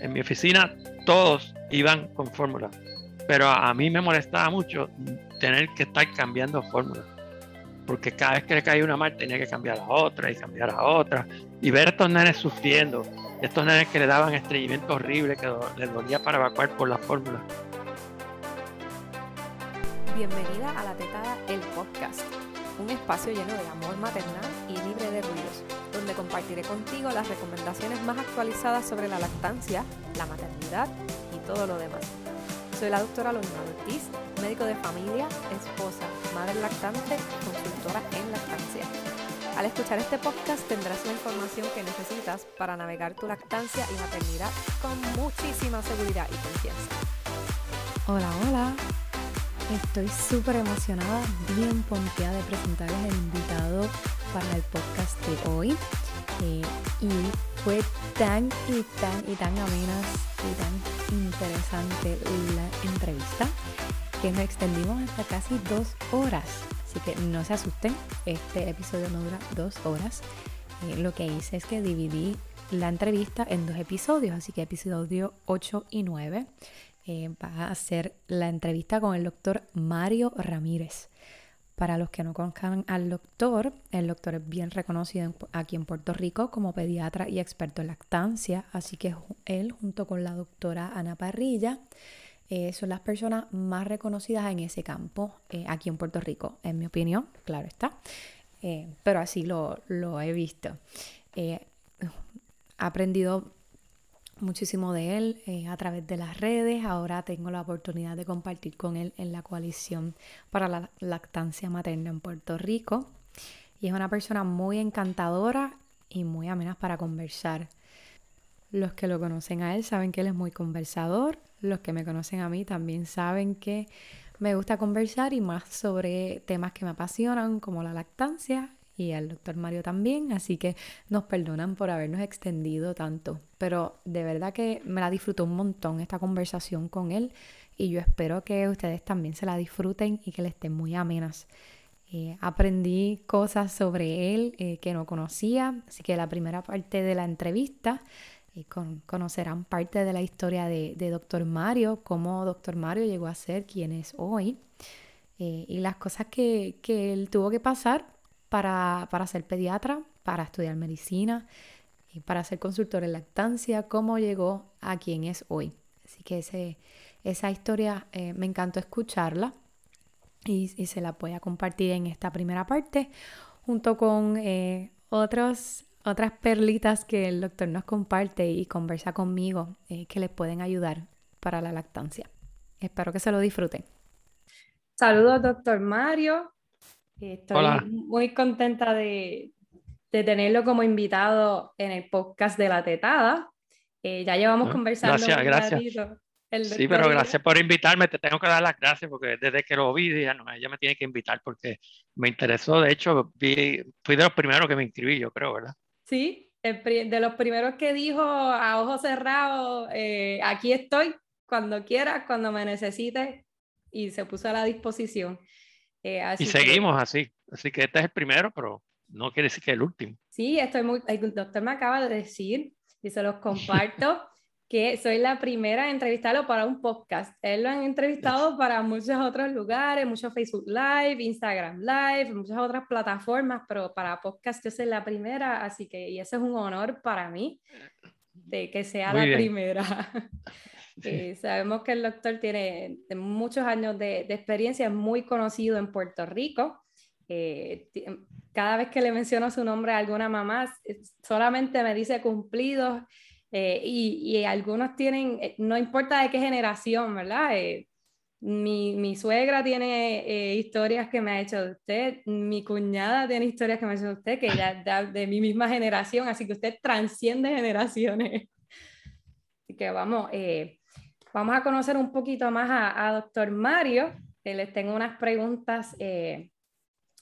En mi oficina todos iban con fórmula, pero a mí me molestaba mucho tener que estar cambiando fórmula, porque cada vez que le caía una mal tenía que cambiar a otra y cambiar a otra, y ver a estos nenes sufriendo, estos nenes que le daban estreñimiento horrible, que les dolía para evacuar por la fórmula. Bienvenida a La Tetada, el podcast, un espacio lleno de amor maternal y libre de ruidos compartiré contigo las recomendaciones más actualizadas sobre la lactancia, la maternidad y todo lo demás. Soy la doctora Lorena Ortiz, médico de familia, esposa, madre lactante, consultora en lactancia. Al escuchar este podcast tendrás la información que necesitas para navegar tu lactancia y maternidad con muchísima seguridad y confianza. Hola, hola. Estoy súper emocionada, bien pompeada de presentarles el invitado para el podcast de hoy. Eh, y fue tan y tan y tan amenas y tan interesante la entrevista que nos extendimos hasta casi dos horas. Así que no se asusten, este episodio no dura dos horas. Eh, lo que hice es que dividí la entrevista en dos episodios, así que episodio 8 y 9 eh, va a ser la entrevista con el doctor Mario Ramírez. Para los que no conozcan al doctor, el doctor es bien reconocido aquí en Puerto Rico como pediatra y experto en lactancia, así que él junto con la doctora Ana Parrilla eh, son las personas más reconocidas en ese campo eh, aquí en Puerto Rico, en mi opinión, claro está, eh, pero así lo, lo he visto. he aprendido muchísimo de él eh, a través de las redes. Ahora tengo la oportunidad de compartir con él en la coalición para la lactancia materna en Puerto Rico. Y es una persona muy encantadora y muy amena para conversar. Los que lo conocen a él saben que él es muy conversador. Los que me conocen a mí también saben que me gusta conversar y más sobre temas que me apasionan como la lactancia y al doctor Mario también, así que nos perdonan por habernos extendido tanto, pero de verdad que me la disfruto un montón esta conversación con él y yo espero que ustedes también se la disfruten y que le estén muy amenas. Eh, aprendí cosas sobre él eh, que no conocía, así que la primera parte de la entrevista eh, conocerán parte de la historia de, Doctor Mario, cómo Doctor Mario llegó a ser quien es hoy y las cosas que, que él tuvo que pasar para, ser pediatra, para estudiar medicina y para ser consultor en lactancia, cómo llegó a quien es hoy. Así que esa historia eh, me encantó escucharla y, se la voy a compartir en esta primera parte junto con eh, otros, otras perlitas que el doctor nos comparte y conversa conmigo eh, que les pueden ayudar para la lactancia. Espero que se lo disfruten. Saludos, doctor Mario. Estoy muy contenta de, tenerlo como invitado en el podcast de La Tetada. Eh, ya llevamos conversando. Gracias, gracias. sí, pero gracias por invitarme. Te tengo que dar las gracias porque desde que lo vi dije, no, ella me tiene que invitar porque me interesó. De hecho, fui de los primeros que me inscribí, yo creo, ¿verdad? Sí, de los primeros que dijo a ojos cerrados, eh, aquí estoy, cuando quieras, cuando me necesites, y se puso a la disposición. Eh, y seguimos así. Así que este es el primero, pero no quiere decir que es el último. Sí, estoy muy. El doctor me acaba de decir, y se los comparto, que soy la primera en entrevistarlo para un podcast. Él lo han entrevistado para muchos otros lugares, muchos Facebook Live, Instagram Live, muchas otras plataformas, pero para podcast yo soy la primera, así que y eso es un honor para mí de que sea la primera. Eh, sabemos que el doctor tiene muchos años de, experiencia, es muy conocido en Puerto Rico. Eh, cada vez que le menciono su nombre a alguna mamá, solamente me dice cumplidos eh, y, y, algunos tienen, no importa de qué generación, ¿verdad? Mi, mi, suegra tiene historias que me ha hecho de usted, mi cuñada tiene historias que me ha hecho de usted, que ya de, de mi misma generación, así que usted transciende generaciones. Así que vamos, Vamos a conocer un poquito más a, doctor Mario. les tengo unas preguntas eh,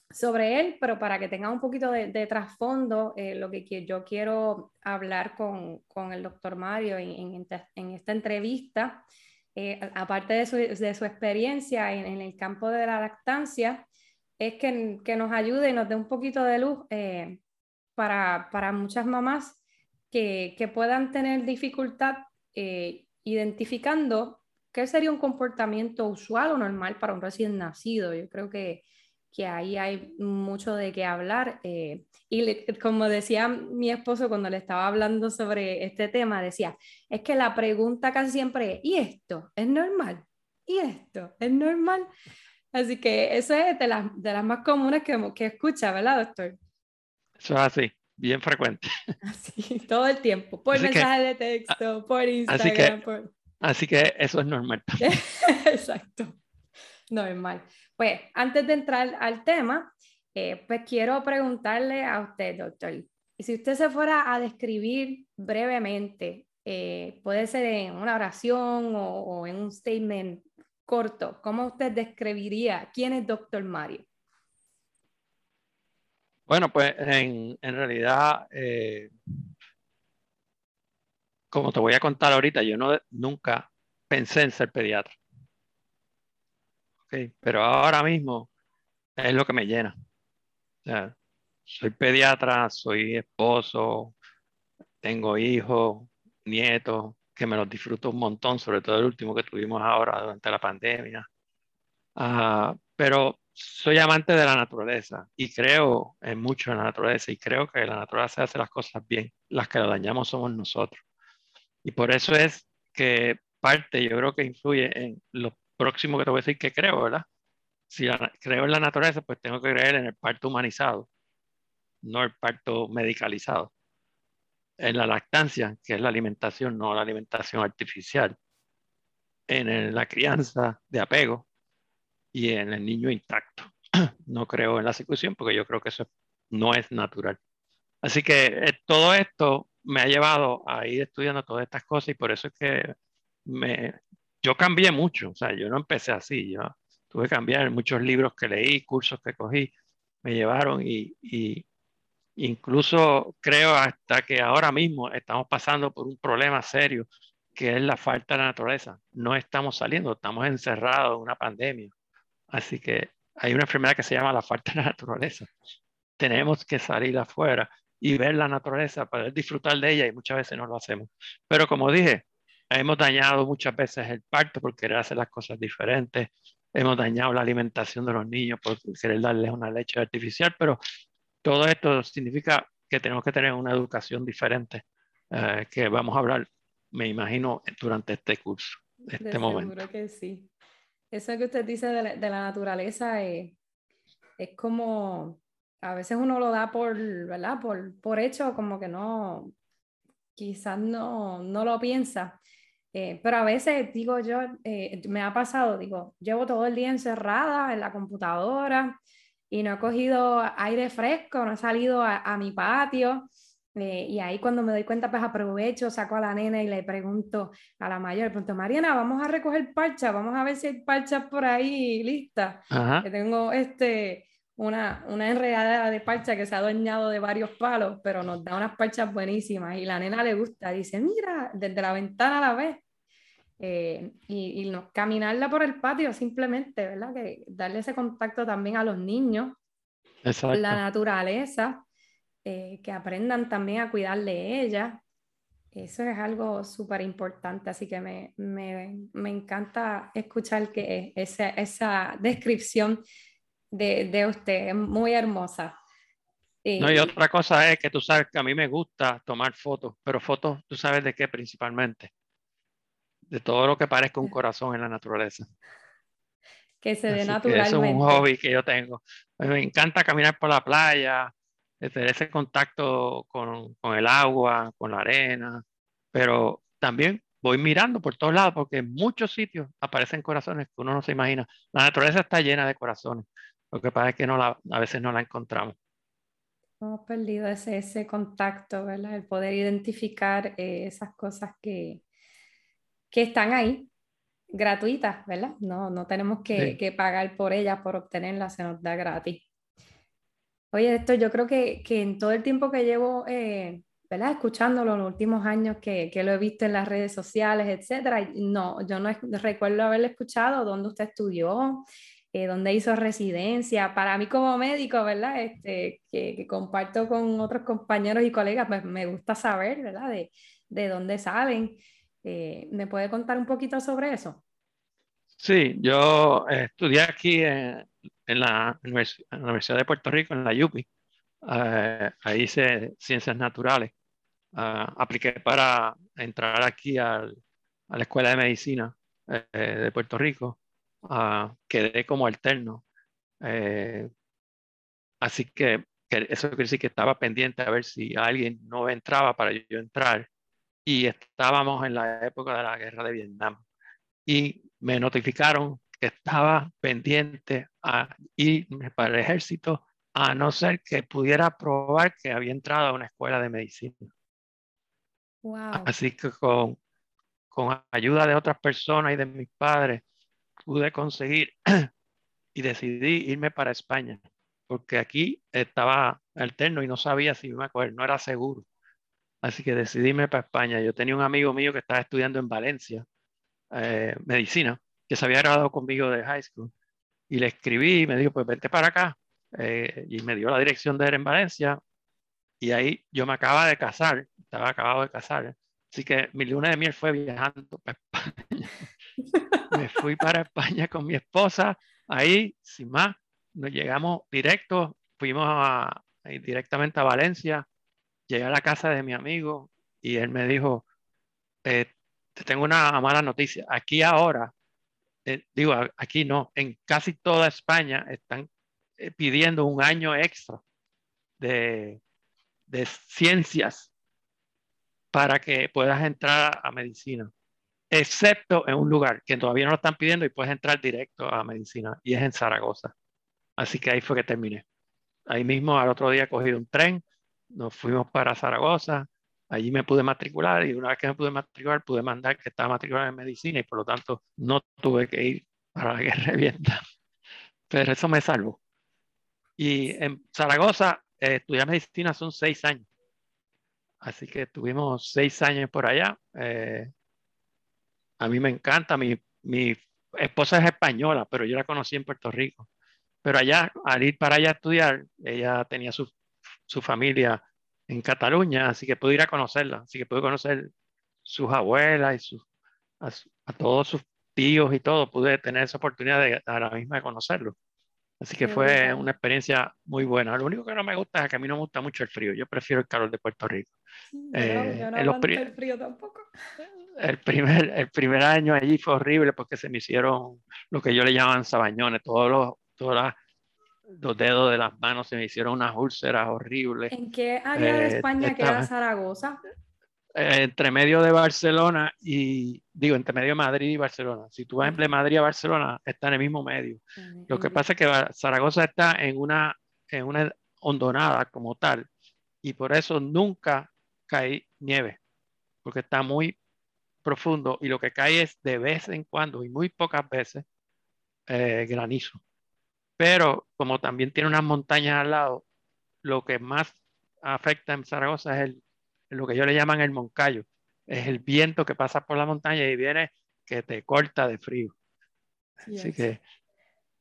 sobre él, pero para que tengan un poquito de, trasfondo, eh, lo que, yo quiero hablar con, con el doctor Mario en, en, esta entrevista, eh, aparte de su, de su experiencia en, en, el campo de la lactancia, es que, que, nos ayude y nos dé un poquito de luz para, para muchas mamás que, que puedan tener dificultad eh, identificando qué sería un comportamiento usual o normal para un recién nacido. Yo creo que, que ahí hay mucho de qué hablar. Eh, y como decía mi esposo cuando le estaba hablando sobre este tema, decía, es que la pregunta casi siempre es, ¿y esto es normal? ¿Y esto es normal? Así que eso es de las, de las más comunes que, que escucha, ¿verdad, doctor? Eso es así, bien frecuente. Así, todo el tiempo, por mensaje de texto, por Instagram. Así que, por... así que eso es normal. Exacto, normal. Pues antes de entrar al tema, eh, pues quiero preguntarle a usted, doctor, si usted se fuera a describir brevemente, eh, puede ser en una oración o, o, en un statement corto, ¿cómo usted describiría quién es doctor Mario? Bueno, pues en, en realidad, eh, como te voy a contar ahorita, yo no, nunca pensé en ser pediatra. Okay, pero ahora mismo es lo que me llena. O sea, soy pediatra, soy esposo, tengo hijos, nietos, que me los disfruto un montón, sobre todo el último que tuvimos ahora durante la pandemia. Uh, pero soy amante de la naturaleza y creo en mucho en la naturaleza y creo que la naturaleza hace las cosas bien. Las que lo dañamos somos nosotros. Y por eso es que parte, yo creo que influye en lo próximo que te voy a decir que creo, ¿verdad? Si la, creo en la naturaleza, pues tengo que creer en el parto humanizado, no el parto medicalizado. En la lactancia, que es la alimentación, no la alimentación artificial. En la crianza de apego y en el niño intacto. No creo en la circuncisión porque yo creo que eso no es natural. Así que eh, todo esto me ha llevado a ir estudiando todas estas cosas y por eso es que me, yo cambié mucho. O sea, yo no empecé así. Yo tuve que cambiar muchos libros que leí, cursos que cogí, me llevaron y, y incluso creo hasta que ahora mismo estamos pasando por un problema serio que es la falta de la naturaleza. No estamos saliendo, estamos encerrados en una pandemia. Así que hay una enfermedad que se llama la falta de la naturaleza. Tenemos que salir afuera y ver la naturaleza, para disfrutar de ella y muchas veces no lo hacemos. Pero como dije, hemos dañado muchas veces el parto por querer hacer las cosas diferentes, hemos dañado la alimentación de los niños por querer darles una leche artificial, pero todo esto significa que tenemos que tener una educación diferente, eh, que vamos a hablar, me imagino, durante este curso, este de momento. Seguro que sí. Eso que usted dice de la, naturaleza es, es, como, a veces uno lo da por, ¿verdad? Por, por hecho, como que no, quizás no, no lo piensa. Eh, pero a veces, digo yo, eh, me ha pasado, digo, llevo todo el día encerrada en la computadora y no he cogido aire fresco, no he salido a mi patio. Eh, y ahí cuando me doy cuenta, pues aprovecho, saco a la nena y le pregunto a la mayor, le pregunto, Mariana, vamos a recoger parcha, vamos a ver si hay parchas por ahí listas. Que tengo este, una, una enredadera de parcha que se ha adueñado de varios palos, pero nos da unas parchas buenísimas y la nena le gusta, dice, mira, desde la ventana la ves. Eh, y, y no, caminarla por el patio simplemente, ¿verdad? Que darle ese contacto también a los niños, Exacto. la naturaleza eh, que aprendan también a cuidar de ella. Eso es algo súper importante, así que me, me, me, encanta escuchar que esa, esa descripción de, de, usted es muy hermosa. Y, no, y otra cosa es que tú sabes que a mí me gusta tomar fotos, pero fotos, tú sabes de qué principalmente. De todo lo que parezca un corazón en la naturaleza. Que se dé naturalmente. eso es un hobby que yo tengo. Me encanta caminar por la playa, tener ese contacto con, con, el agua, con la arena, pero también voy mirando por todos lados porque en muchos sitios aparecen corazones que uno no se imagina. La naturaleza está llena de corazones, lo que pasa es que no la, a veces no la encontramos. Hemos perdido ese, ese contacto, ¿verdad? El poder identificar eh, esas cosas que, que están ahí, gratuitas, ¿verdad? No, no tenemos que, sí. que pagar por ellas, por obtenerlas, se nos da gratis. Oye, esto yo creo que, que, en todo el tiempo que llevo, eh, ¿verdad? Escuchándolo en los últimos años que, que, lo he visto en las redes sociales, etcétera, no, yo no recuerdo haberle escuchado dónde usted estudió, eh, dónde hizo residencia. Para mí como médico, ¿verdad? Este, que, que, comparto con otros compañeros y colegas, pues me gusta saber, ¿verdad? De, de dónde salen. Eh, ¿Me puede contar un poquito sobre eso? Sí, yo estudié aquí en, la, Universidad de Puerto Rico, en la UPI. ahí hice ciencias naturales. Ah, apliqué para entrar aquí al, a la Escuela de Medicina de Puerto Rico. Ah, quedé como alterno. Eh, así que, eso quiere decir que estaba pendiente a ver si alguien no entraba para yo entrar. Y estábamos en la época de la guerra de Vietnam. Y me notificaron que estaba pendiente a irme para el ejército, a no ser que pudiera probar que había entrado a una escuela de medicina. Así que con, con ayuda de otras personas y de mis padres, pude conseguir y decidí irme para España, porque aquí estaba alterno y no sabía si me acuerdo, no era seguro. Así que decidí irme para España. Yo tenía un amigo mío que estaba estudiando en Valencia, eh, medicina, que se había graduado conmigo de high school. Y le escribí y me dijo, pues vente para acá. Eh, y me dio la dirección de él en Valencia. Y ahí yo me acaba de casar, estaba acabado de casar. Así que mi luna de miel fue viajando para España. me fui para España con mi esposa, ahí, sin más, nos llegamos directo, fuimos a, directamente a Valencia, llegué a la casa de mi amigo y él me dijo, eh, te tengo una mala noticia, aquí ahora, eh, digo, aquí no, en casi toda España están eh, pidiendo un año extra de, de ciencias para que puedas entrar a medicina excepto en un lugar que todavía no lo están pidiendo y puedes entrar directo a medicina, y es en Zaragoza. Así que ahí fue que terminé. Ahí mismo al otro día cogí un tren, nos fuimos para Zaragoza, allí me pude matricular y una vez que me pude matricular pude mandar que estaba matriculado en medicina y por lo tanto no tuve que ir para la guerra de Vietnam. Pero eso me salvó. Y en Zaragoza eh, estudiar medicina son seis años. Así que tuvimos seis años por allá. Eh, a mí me encanta, mi, mi esposa es española, pero yo la conocí en Puerto Rico. Pero allá, al ir para allá a estudiar, ella tenía su, su familia en Cataluña, así que pude ir a conocerla, así que pude conocer sus abuelas y sus, a, todos sus tíos y todo, pude tener esa oportunidad de a la misma de conocerlo. Así que fue una experiencia muy buena. Lo único que no me gusta es que a mí no me gusta mucho el frío. Yo prefiero el calor de Puerto Rico. Eh, yo no, no el frío tampoco. El primer, el primer año allí fue horrible porque se me hicieron lo que yo le llaman sabañones. Todos los, todos los dedos de las manos se me hicieron unas úlceras horribles. ¿En qué área de eh, España queda Zaragoza? Eh, entre medio de Barcelona y, digo, entre medio de Madrid y Barcelona. Si tú vas de Madrid a Barcelona, está en el mismo medio. Lo que pasa es que Zaragoza está en una, en una hondonada como tal y por eso nunca cae nieve, porque está muy profundo y lo que cae es de vez en cuando y muy pocas veces eh, granizo. Pero como también tiene unas montañas al lado, lo que más afecta en Zaragoza es el lo que yo le llaman el moncayo. Es el viento que pasa por la montaña y viene que te corta de frío. Así que,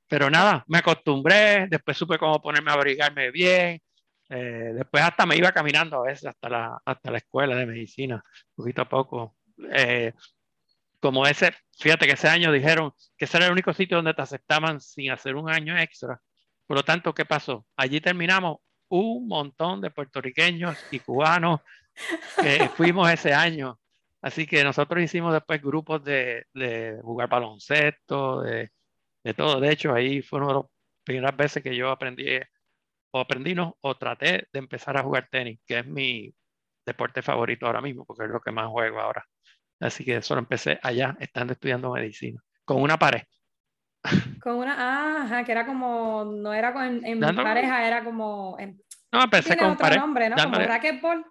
pero nada, me acostumbré, después supe cómo ponerme a abrigarme bien, eh, después hasta me iba caminando a veces hasta la, hasta la escuela de medicina, poquito a poco. Eh, como ese, fíjate que ese año dijeron que ese era el único sitio donde te aceptaban sin hacer un año extra. Por lo tanto, ¿qué pasó? Allí terminamos un montón de puertorriqueños y cubanos que fuimos ese año. Así que nosotros hicimos después grupos de, de jugar baloncesto, de, de, todo. De hecho, ahí fue una de las primeras veces que yo aprendí, o aprendí no, o traté de empezar a jugar tenis, que es mi deporte favorito ahora mismo, porque es lo que más juego ahora. Así que eso lo empecé allá, estando estudiando medicina, con una pared. Con una, ajá, que era como, no era con, en, pareja, era como... no, empecé con pared. Nombre, ¿no? Como racquetball.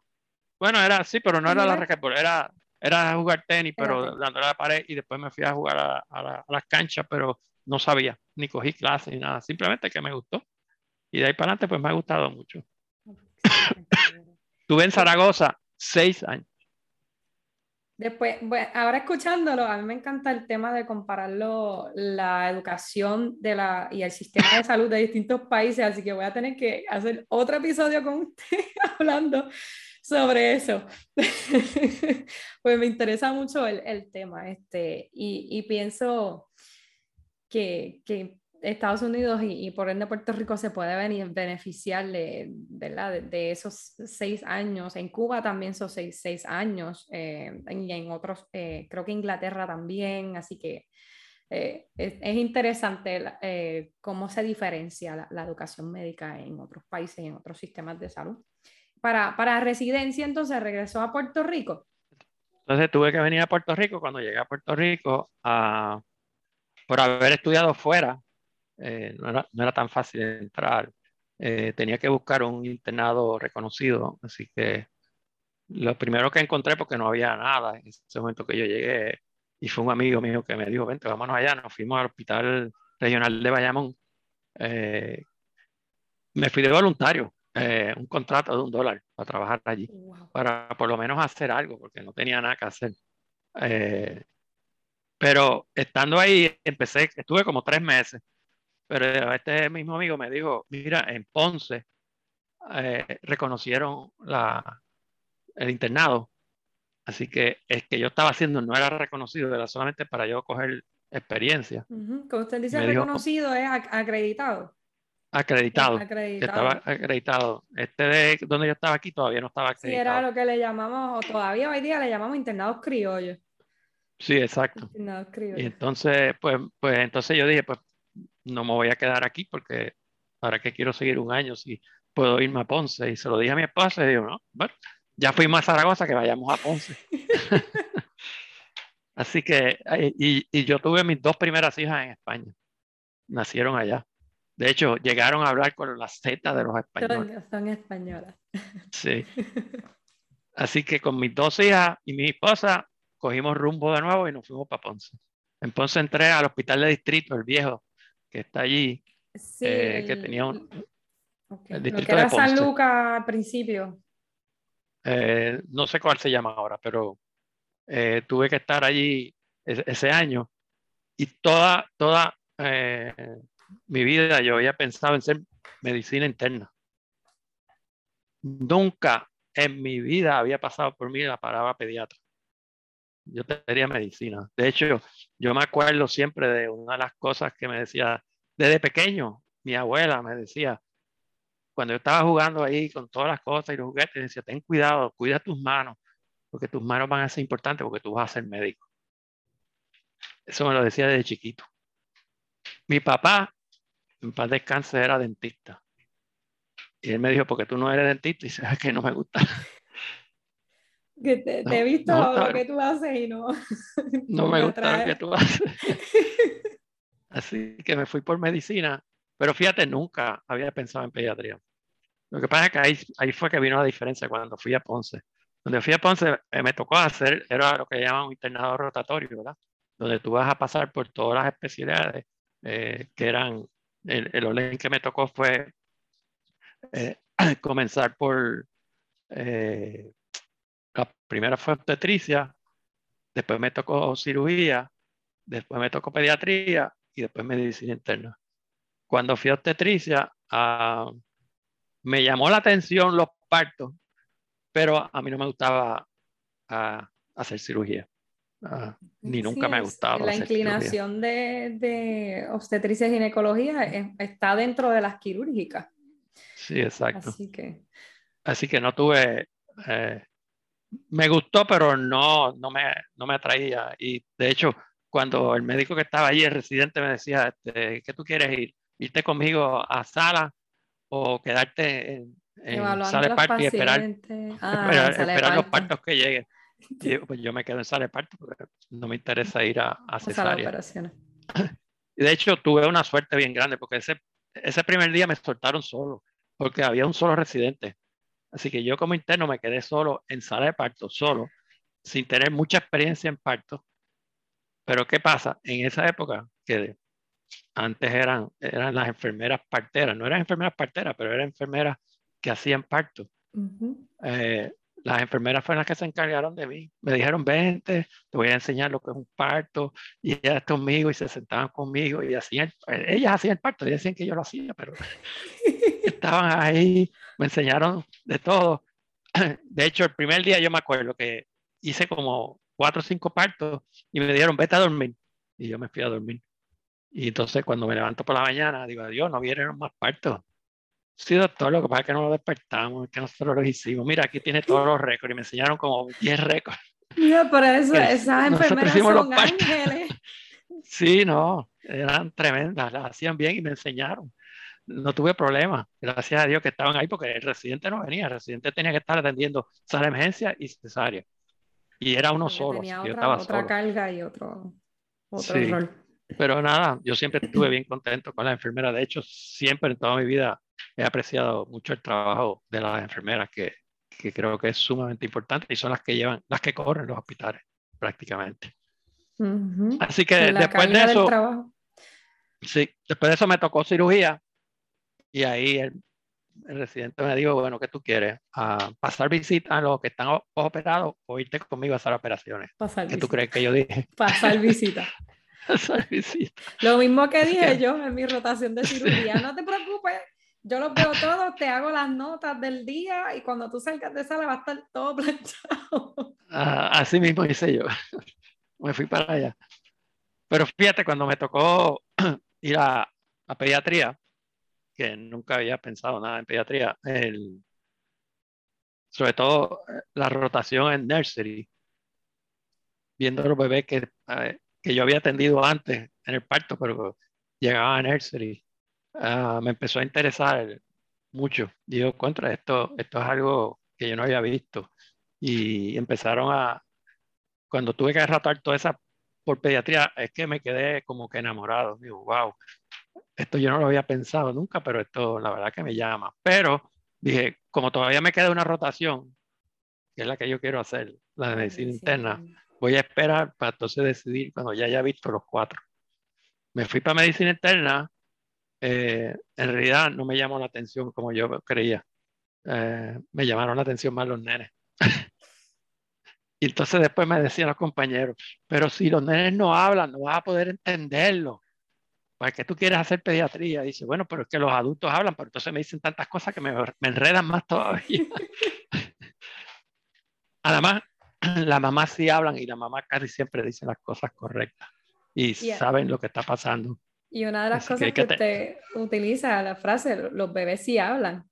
Bueno, era así, pero no era la racquetball, era, era jugar tenis, pero dándole a la pared y después me fui a jugar a, a, las canchas, pero no sabía, ni cogí clases ni nada, simplemente que me gustó. Y de ahí para adelante, pues me ha gustado mucho. Tuve en Zaragoza seis años. Después, bueno, ahora escuchándolo, a mí me encanta el tema de compararlo, la educación de la, y el sistema de salud de distintos países, así que voy a tener que hacer otro episodio con usted hablando sobre eso. pues me interesa mucho el, el tema este, y, y pienso que, que Estados Unidos y, por ende Puerto Rico se puede venir, beneficiar de, de, de, esos seis años. En Cuba también son seis, seis años eh, y en otros, eh, creo que Inglaterra también, así que eh, es, es, interesante cómo se diferencia la, la, educación médica en otros países y en otros sistemas de salud. Para, para residencia entonces regresó a Puerto Rico. Entonces tuve que venir a Puerto Rico cuando llegué a Puerto Rico a, por haber estudiado fuera eh, no, era, no, era, tan fácil entrar. Eh, tenía que buscar un internado reconocido, así que lo primero que encontré, porque no había nada en ese momento que yo llegué, y fue un amigo mío que me dijo, vente, vámonos allá, nos fuimos al Hospital Regional de Bayamón. Eh, me fui de voluntario, un contrato de un dólar para trabajar allí, para por lo menos hacer algo, porque no tenía nada que hacer. pero estando ahí, empecé, estuve como tres meses pero este mismo amigo me dijo, mira, en Ponce eh, reconocieron la, el internado, así que el que yo estaba haciendo no era reconocido, era solamente para yo coger experiencia. Como usted dice reconocido, es acreditado. Acreditado, estaba acreditado. Este de donde yo estaba aquí todavía no estaba acreditado. Sí, era lo que le llamamos, o todavía hoy día le llamamos internados criollos. Sí, exacto. Internados criollos. Y entonces, pues, pues entonces yo dije, pues no me voy a quedar aquí porque para qué quiero seguir un año si puedo irme a Ponce. Y se lo dije a mi esposa y digo, no, bueno, ya fuimos a Zaragoza, que vayamos a Ponce. Así que, y, y, yo tuve mis dos primeras hijas en España. Nacieron allá. De hecho, llegaron a hablar con la Z de los españoles. Son españolas. Sí. Así que con mis dos hijas y mi esposa cogimos rumbo de nuevo y nos fuimos para Ponce. En Ponce entré al hospital de distrito, el viejo, que está allí, eh, que tenía un... El distrito Lo que era San Lucas al principio. Eh, no sé cuál se llama ahora, pero eh, tuve que estar allí ese, año y toda, toda mi vida yo había pensado en ser medicina interna. Nunca en mi vida había pasado por mí la palabra pediatra. Yo tenía medicina. De hecho, yo me acuerdo siempre de una de las cosas que me decía desde pequeño. Mi abuela me decía, cuando yo estaba jugando ahí con todas las cosas y los juguetes, decía, ten cuidado, cuida tus manos, porque tus manos van a ser importantes porque tú vas a ser médico. Eso me lo decía desde chiquito. Mi papá, en paz descanse, era dentista. Y él me dijo, porque tú no eres dentista, y sabes que no me gusta. Que te, he visto lo que tú haces y no. No, me gusta lo que tú haces. Así que me fui por medicina, pero fíjate, nunca había pensado en pediatría. Lo que pasa es que ahí, ahí fue que vino la diferencia cuando fui a Ponce. Cuando fui a Ponce eh, me tocó hacer, era lo que llaman un internado rotatorio, ¿verdad? Donde tú vas a pasar por todas las especialidades eh, que eran, el, el orden que me tocó fue eh, comenzar por, la primera fue obstetricia, después me tocó cirugía, después me tocó pediatría y después medicina interna. Cuando fui a obstetricia, uh, me llamó la atención los partos, pero a mí no me gustaba uh, hacer cirugía. Uh, ni nunca me ha gustado. La inclinación de, de, obstetricia y ginecología está dentro de las quirúrgicas. Sí, exacto. Así que, Así que no tuve, eh, me gustó, pero no, no, me, no me atraía. Y de hecho, cuando el médico que estaba allí, el residente, me decía, este, ¿qué tú quieres ir? ¿Irte conmigo a sala o quedarte en, sala de parto y esperar, ah, esperar, los partos que lleguen? Y pues yo me quedo en sala de parto porque no me interesa ir a, a cesárea. Y de hecho tuve una suerte bien grande porque ese, ese primer día me soltaron solo porque había un solo residente. Así que yo como interno me quedé solo en sala de parto, solo, sin tener mucha experiencia en parto pero ¿qué pasa? En esa época, que antes eran, eran las enfermeras parteras, no eran enfermeras parteras, pero eran enfermeras que hacían parto. Eh, las enfermeras fueron las que se encargaron de mí. Me dijeron, vente, te voy a enseñar lo que es un parto. Y ellas conmigo y se sentaban conmigo y hacían, ellas hacían el parto, y decían que yo lo hacía, pero estaban ahí, me enseñaron de todo. de hecho, el primer día yo me acuerdo que hice como cuatro o cinco partos y me dieron, vete a dormir. Y yo me fui a dormir. Y entonces cuando me levanto por la mañana, digo, adiós, no vienen más partos. Sí, doctor, lo que pasa es que no lo despertamos, es que nosotros lo hicimos. Mira, aquí tiene todos los récords y me enseñaron como 10 récords. Mira, por eso esas enfermeras son ángeles. Sí, no, eran tremendas, las hacían bien y me enseñaron. No tuve problema, gracias a Dios que estaban ahí porque el residente no venía, el residente tenía que estar atendiendo sala emergencia y cesárea. Y era uno solo. Tenía otra, carga y otro, otro rol. Pero nada, yo siempre estuve bien contento con la enfermera. De hecho, siempre en toda mi vida he apreciado mucho el trabajo de las enfermeras, que, que creo que es sumamente importante y son las que llevan, las que corren los hospitales prácticamente. Así que después de eso, sí, después de eso me tocó cirugía y ahí el, residente me dijo, bueno, ¿qué tú quieres? ¿A ¿Pasar visita a los que están operados o irte conmigo a hacer operaciones? Pasar ¿Qué tú crees que yo dije? Pasar visita. Pasar visita. Lo mismo que dije yo en mi rotación de cirugía, no te preocupes, yo los veo todos, te hago las notas del día y cuando tú salgas de sala va a estar todo planchado. Ah, así mismo hice yo. me fui para allá. Pero fíjate, cuando me tocó ir a, a pediatría, que nunca había pensado nada en pediatría, el, sobre todo eh, la rotación en nursery, viendo los bebés que, eh, que yo había atendido antes en el parto, pero llegaba a nursery, ah, me empezó a interesar mucho. Digo, contra esto, esto es algo que yo no había visto. Y empezaron a, cuando tuve que tratar toda esa por pediatría, es que me quedé como que enamorado. Digo, wow, esto yo no lo había pensado nunca, pero esto la verdad que me llama. Pero dije, como todavía me queda una rotación, que es la que yo quiero hacer, la de medicina interna, voy a esperar para entonces decidir cuando ya haya visto los cuatro. Me fui para medicina interna, eh, en realidad no me llamó la atención como yo creía. Eh, me llamaron la atención más los nenes. Y entonces después me decían los compañeros, pero si los nenes no hablan, no vas a poder entenderlo. ¿Para qué tú quieres hacer pediatría? dice, bueno, pero es que los adultos hablan, pero entonces me dicen tantas cosas que me, enredan más todavía. Además, las mamás sí hablan y la mamá casi siempre dice las cosas correctas y saben lo que está pasando. Y una de las cosas que, usted utiliza, la frase, los bebés sí hablan.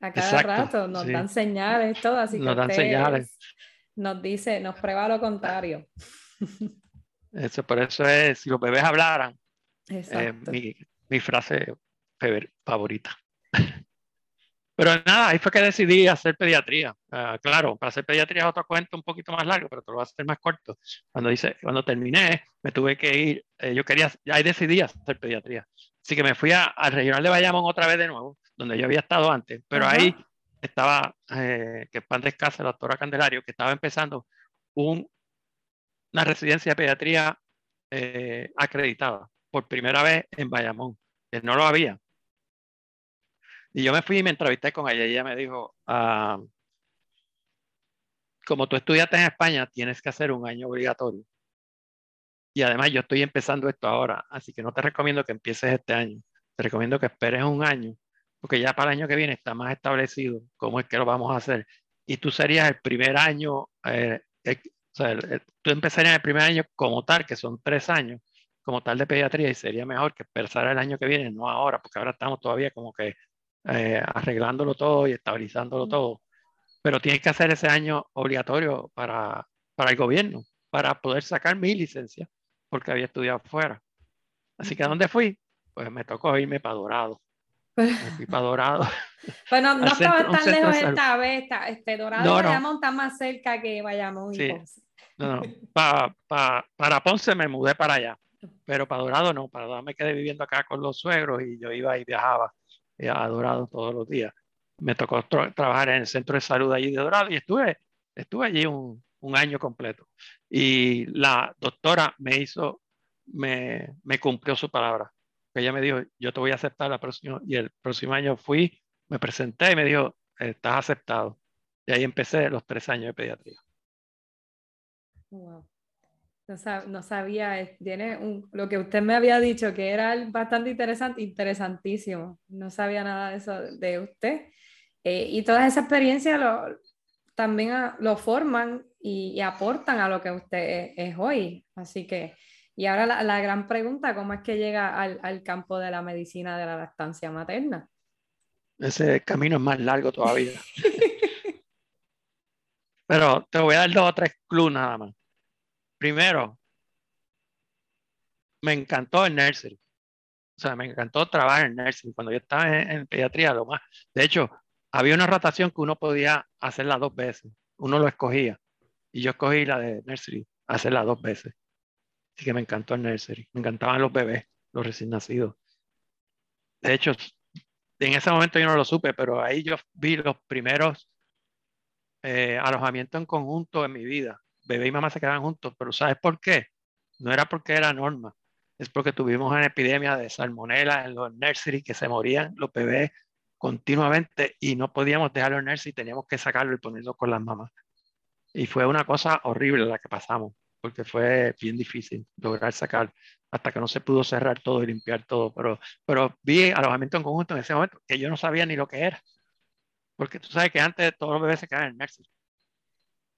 A cada rato nos dan señales, todo, así nos dan señales nos dice, nos prueba lo contrario. Eso, por eso es, si los bebés hablaran, es mi, mi, frase favorita. Pero nada, ahí fue que decidí hacer pediatría. Ah, claro, para hacer pediatría es otro cuento un poquito más largo, pero te lo voy a hacer más corto. Cuando, hice, cuando terminé, me tuve que ir, eh, yo quería, ahí decidí hacer pediatría. Así que me fui al regional de Bayamón otra vez de nuevo, donde yo había estado antes, pero ahí estaba, eh, que pan descanse la doctora Candelario, que estaba empezando un, una residencia de pediatría eh, acreditada por primera vez en Bayamón, que no lo había. Y yo me fui y me entrevisté con ella y ella me dijo, ah, como tú estudiaste en España, tienes que hacer un año obligatorio. Y además yo estoy empezando esto ahora, así que no te recomiendo que empieces este año. Te recomiendo que esperes un año porque ya para el año que viene está más establecido cómo es que lo vamos a hacer. Y tú serías el primer año, eh, o sea, tú empezarías el primer año como tal, que son tres años, como tal de pediatría, y sería mejor que empezar el año que viene, no ahora, porque ahora estamos todavía como que eh, arreglándolo todo y estabilizándolo todo. Pero tienes que hacer ese año obligatorio para, para el gobierno, para poder sacar mi licencia, porque había estudiado fuera. Así que ¿a dónde fui? Pues me tocó irme para Dorado. Pipa Dorado. Bueno, no estaba tan lejos esta vez. este, Dorado no, Bayamón está más cerca que Bayamón y Ponce. No, no. para Ponce me mudé para allá, pero para Dorado no. Para Dorado me quedé viviendo acá con los suegros y yo iba y viajaba eh, a Dorado todos los días. Me tocó trabajar en el centro de salud allí de Dorado y estuve, estuve allí un, año completo. Y la doctora me hizo, me, me cumplió su palabra ella me dijo, yo te voy a aceptar la próxima, y el próximo año fui, me presenté y me dijo, estás aceptado. Y ahí empecé los tres años de pediatría. Wow. No, sabía, tiene lo que usted me había dicho, que era bastante interesante, interesantísimo. No sabía nada de eso de usted. Eh, y toda esa experiencia lo, también lo forman y, aportan a lo que usted es, hoy. Así que, y ahora la, gran pregunta, ¿cómo es que llega al, al, campo de la medicina de la lactancia materna? Ese camino es más largo todavía. Pero te voy a dar dos o tres clues nada más. Primero, me encantó el nursery. O sea, me encantó trabajar en nursery. Cuando yo estaba en, pediatría, lo más. De hecho, había una rotación que uno podía hacerla dos veces. Uno lo escogía. Y yo escogí la de nursery, hacerla dos veces. Así que me encantó el nursery. Me encantaban los bebés, los recién nacidos. De hecho, en ese momento yo no lo supe, pero ahí yo vi los primeros eh, alojamientos en conjunto en mi vida. Bebé y mamá se quedaban juntos, pero ¿sabes por qué? No era porque era norma, es porque tuvimos una epidemia de salmonela en los nursery que se morían los bebés continuamente y no podíamos dejarlo en nursery, teníamos que sacarlo y ponerlo con las mamás. Y fue una cosa horrible la que pasamos, porque fue bien difícil lograr sacar hasta que no se pudo cerrar todo y limpiar todo. Pero, pero vi alojamiento en conjunto en ese momento que yo no sabía ni lo que era. Porque tú sabes que antes todos los bebés se quedaban en nursery.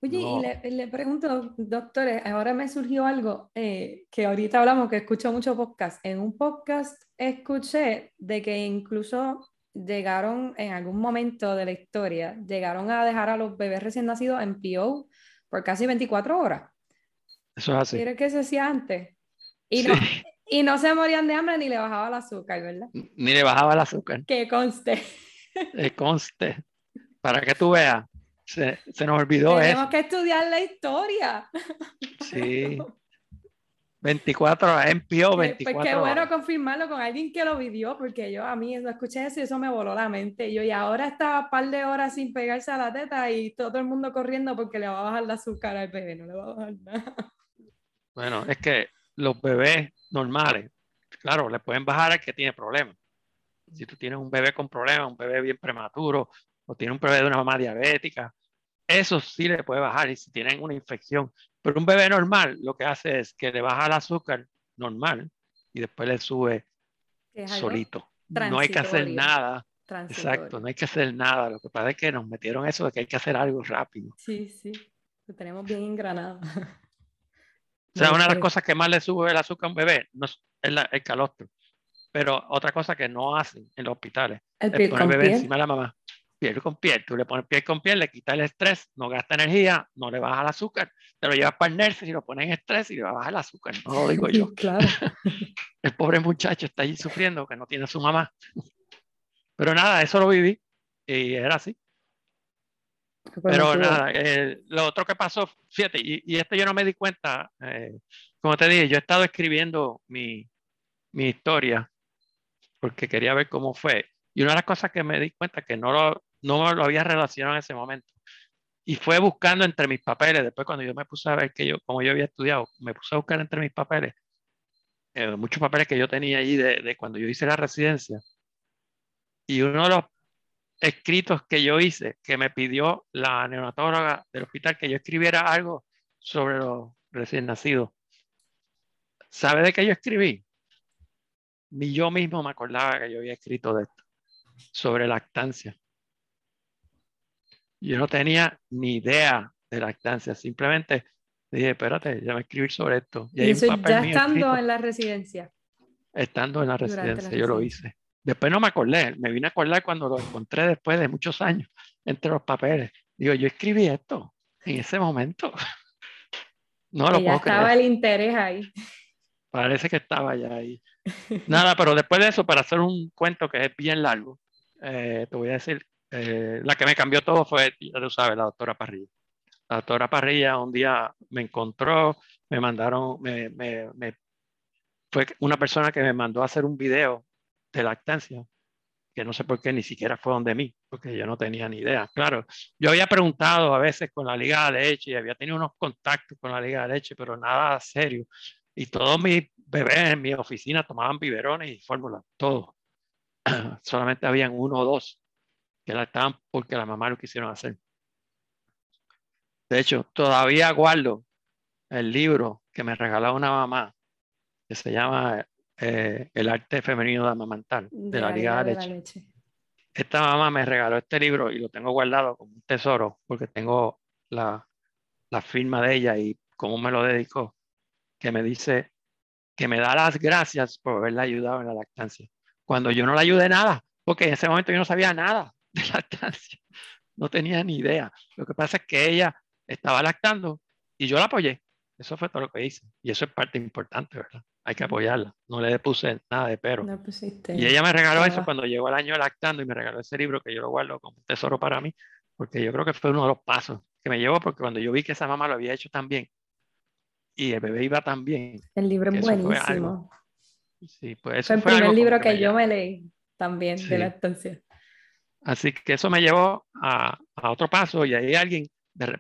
Oye, y le, pregunto, doctores, ahora me surgió algo eh, que ahorita hablamos, que escucho mucho podcast. En un podcast escuché de que incluso llegaron en algún momento de la historia, llegaron a dejar a los bebés recién nacidos en PO por casi 24 horas. Eso es así. ¿Qué se hacía antes? Y, no, y no se morían de hambre ni le bajaba el azúcar, ¿verdad? Ni le bajaba el azúcar. Que conste. Que conste. Para que tú veas. Se, nos olvidó Tenemos que estudiar la historia. Sí. 24 horas, MPO 24 Pues qué bueno confirmarlo con alguien que lo vivió, porque yo a mí lo escuché eso y eso me voló la mente. Yo, y ahora estaba un par de horas sin pegarse a la teta y todo el mundo corriendo porque le va a bajar el azúcar al bebé, no le va a bajar nada. Bueno, es que los bebés normales, claro, le pueden bajar al que tiene problemas. Si tú tienes un bebé con problemas, un bebé bien prematuro, o tiene un bebé de una mamá diabética, eso sí le puede bajar y si tienen una infección. Pero un bebé normal lo que hace es que le baja el azúcar normal y después le sube solito. No hay que hacer nada. Exacto, no hay que hacer nada. Lo que pasa es que nos metieron eso de que hay que hacer algo rápido. Sí, sí, lo tenemos bien engranado. O sea, una de las cosas que más le sube el azúcar a un bebé no es el calostro. Pero otra cosa que no hacen en los hospitales el es poner bebé encima de la mamá piel con piel. Tú le pones piel con piel, le quitas el estrés, no gasta energía, no le baja el azúcar. Te lo llevas para el y lo pones en estrés y le va a bajar el azúcar. No lo digo yo. Claro. el pobre muchacho está allí sufriendo que no tiene a su mamá. Pero nada, eso lo viví y era así. Pero nada, eh, lo otro que pasó, fíjate, y, y, esto yo no me di cuenta, eh, como te dije, yo he estado escribiendo mi, mi historia porque quería ver cómo fue. Y una de las cosas que me di cuenta que no lo, no lo había relacionado en ese momento. Y fue buscando entre mis papeles, después cuando yo me puse a ver que yo, como yo había estudiado, me puse a buscar entre mis papeles, eh, muchos papeles que yo tenía allí de, de, cuando yo hice la residencia. Y uno de los escritos que yo hice, que me pidió la neonatóloga del hospital que yo escribiera algo sobre los recién nacidos. ¿Sabe de qué yo escribí? Ni yo mismo me acordaba que yo había escrito de esto sobre lactancia. Yo no tenía ni idea de lactancia, simplemente dije, espérate, ya me escribir sobre esto. Y, eso ya estando en la residencia. Estando en la residencia, yo lo hice. Después no me acordé, me vine a acordar cuando lo encontré después de muchos años entre los papeles. Digo, yo escribí esto en ese momento. No lo ya estaba el interés ahí. Parece que estaba ya ahí. Nada, pero después de eso, para hacer un cuento que es bien largo, eh, te voy a decir, eh, la que me cambió todo fue, ya tú sabes, la doctora Parrilla. La doctora Parrilla un día me encontró, me mandaron, me, me, fue una persona que me mandó a hacer un video de lactancia, que no sé por qué ni siquiera fue donde mí, porque yo no tenía ni idea. Claro, yo había preguntado a veces con la Liga de Leche y había tenido unos contactos con la Liga de Leche, pero nada serio. Y todos mis bebés en mi oficina tomaban biberones y fórmulas, todo. solamente habían uno o dos que la estaban porque la mamá lo quisieron hacer. De hecho, todavía guardo el libro que me regaló una mamá que se llama eh, El arte femenino de amamantar de, la Liga de la Leche. esta mamá me regaló este libro y lo tengo guardado como un tesoro porque tengo la, la firma de ella y cómo me lo dedicó, que me dice que me da las gracias por haberla ayudado en la lactancia. Cuando yo no la ayudé nada, porque en ese momento yo no sabía nada de lactancia, no tenía ni idea. Lo que pasa es que ella estaba lactando y yo la apoyé. Eso fue todo lo que hice. Y eso es parte importante, ¿verdad? Hay que apoyarla. No le puse nada de pero. y ella me regaló eso cuando llegó el año lactando y me regaló ese libro que yo lo guardo como un tesoro para mí, porque yo creo que fue uno de los pasos que me llevó, porque cuando yo vi que esa mamá lo había hecho también y el bebé iba tan bien. El libro es buenísimo. Sí, pues eso fue, el primer libro que, yo me leí también de lactancia. Así que eso me llevó a, a otro paso y ahí alguien, de,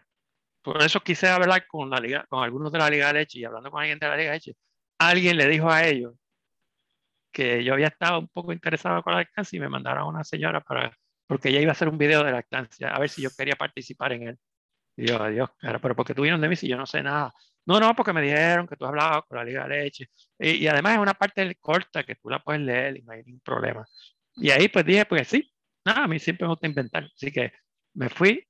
por eso quise hablar con, la liga, con algunos de la Liga de Leche y hablando con alguien de la Liga de Leche, alguien le dijo a ellos que yo había estado un poco interesado con la lactancia y me mandaron a una señora para, porque ella iba a hacer un video de lactancia, a ver si yo quería participar en él. Y yo, adiós, pero porque tuvieron de mí si yo no sé nada. No, no, porque me dijeron que tú hablabas con la Liga de Leche. Y, y, además es una parte corta que tú la puedes leer y no hay ningún problema. Y ahí pues dije, pues sí, nada, a mí siempre me gusta inventar. Así que me fui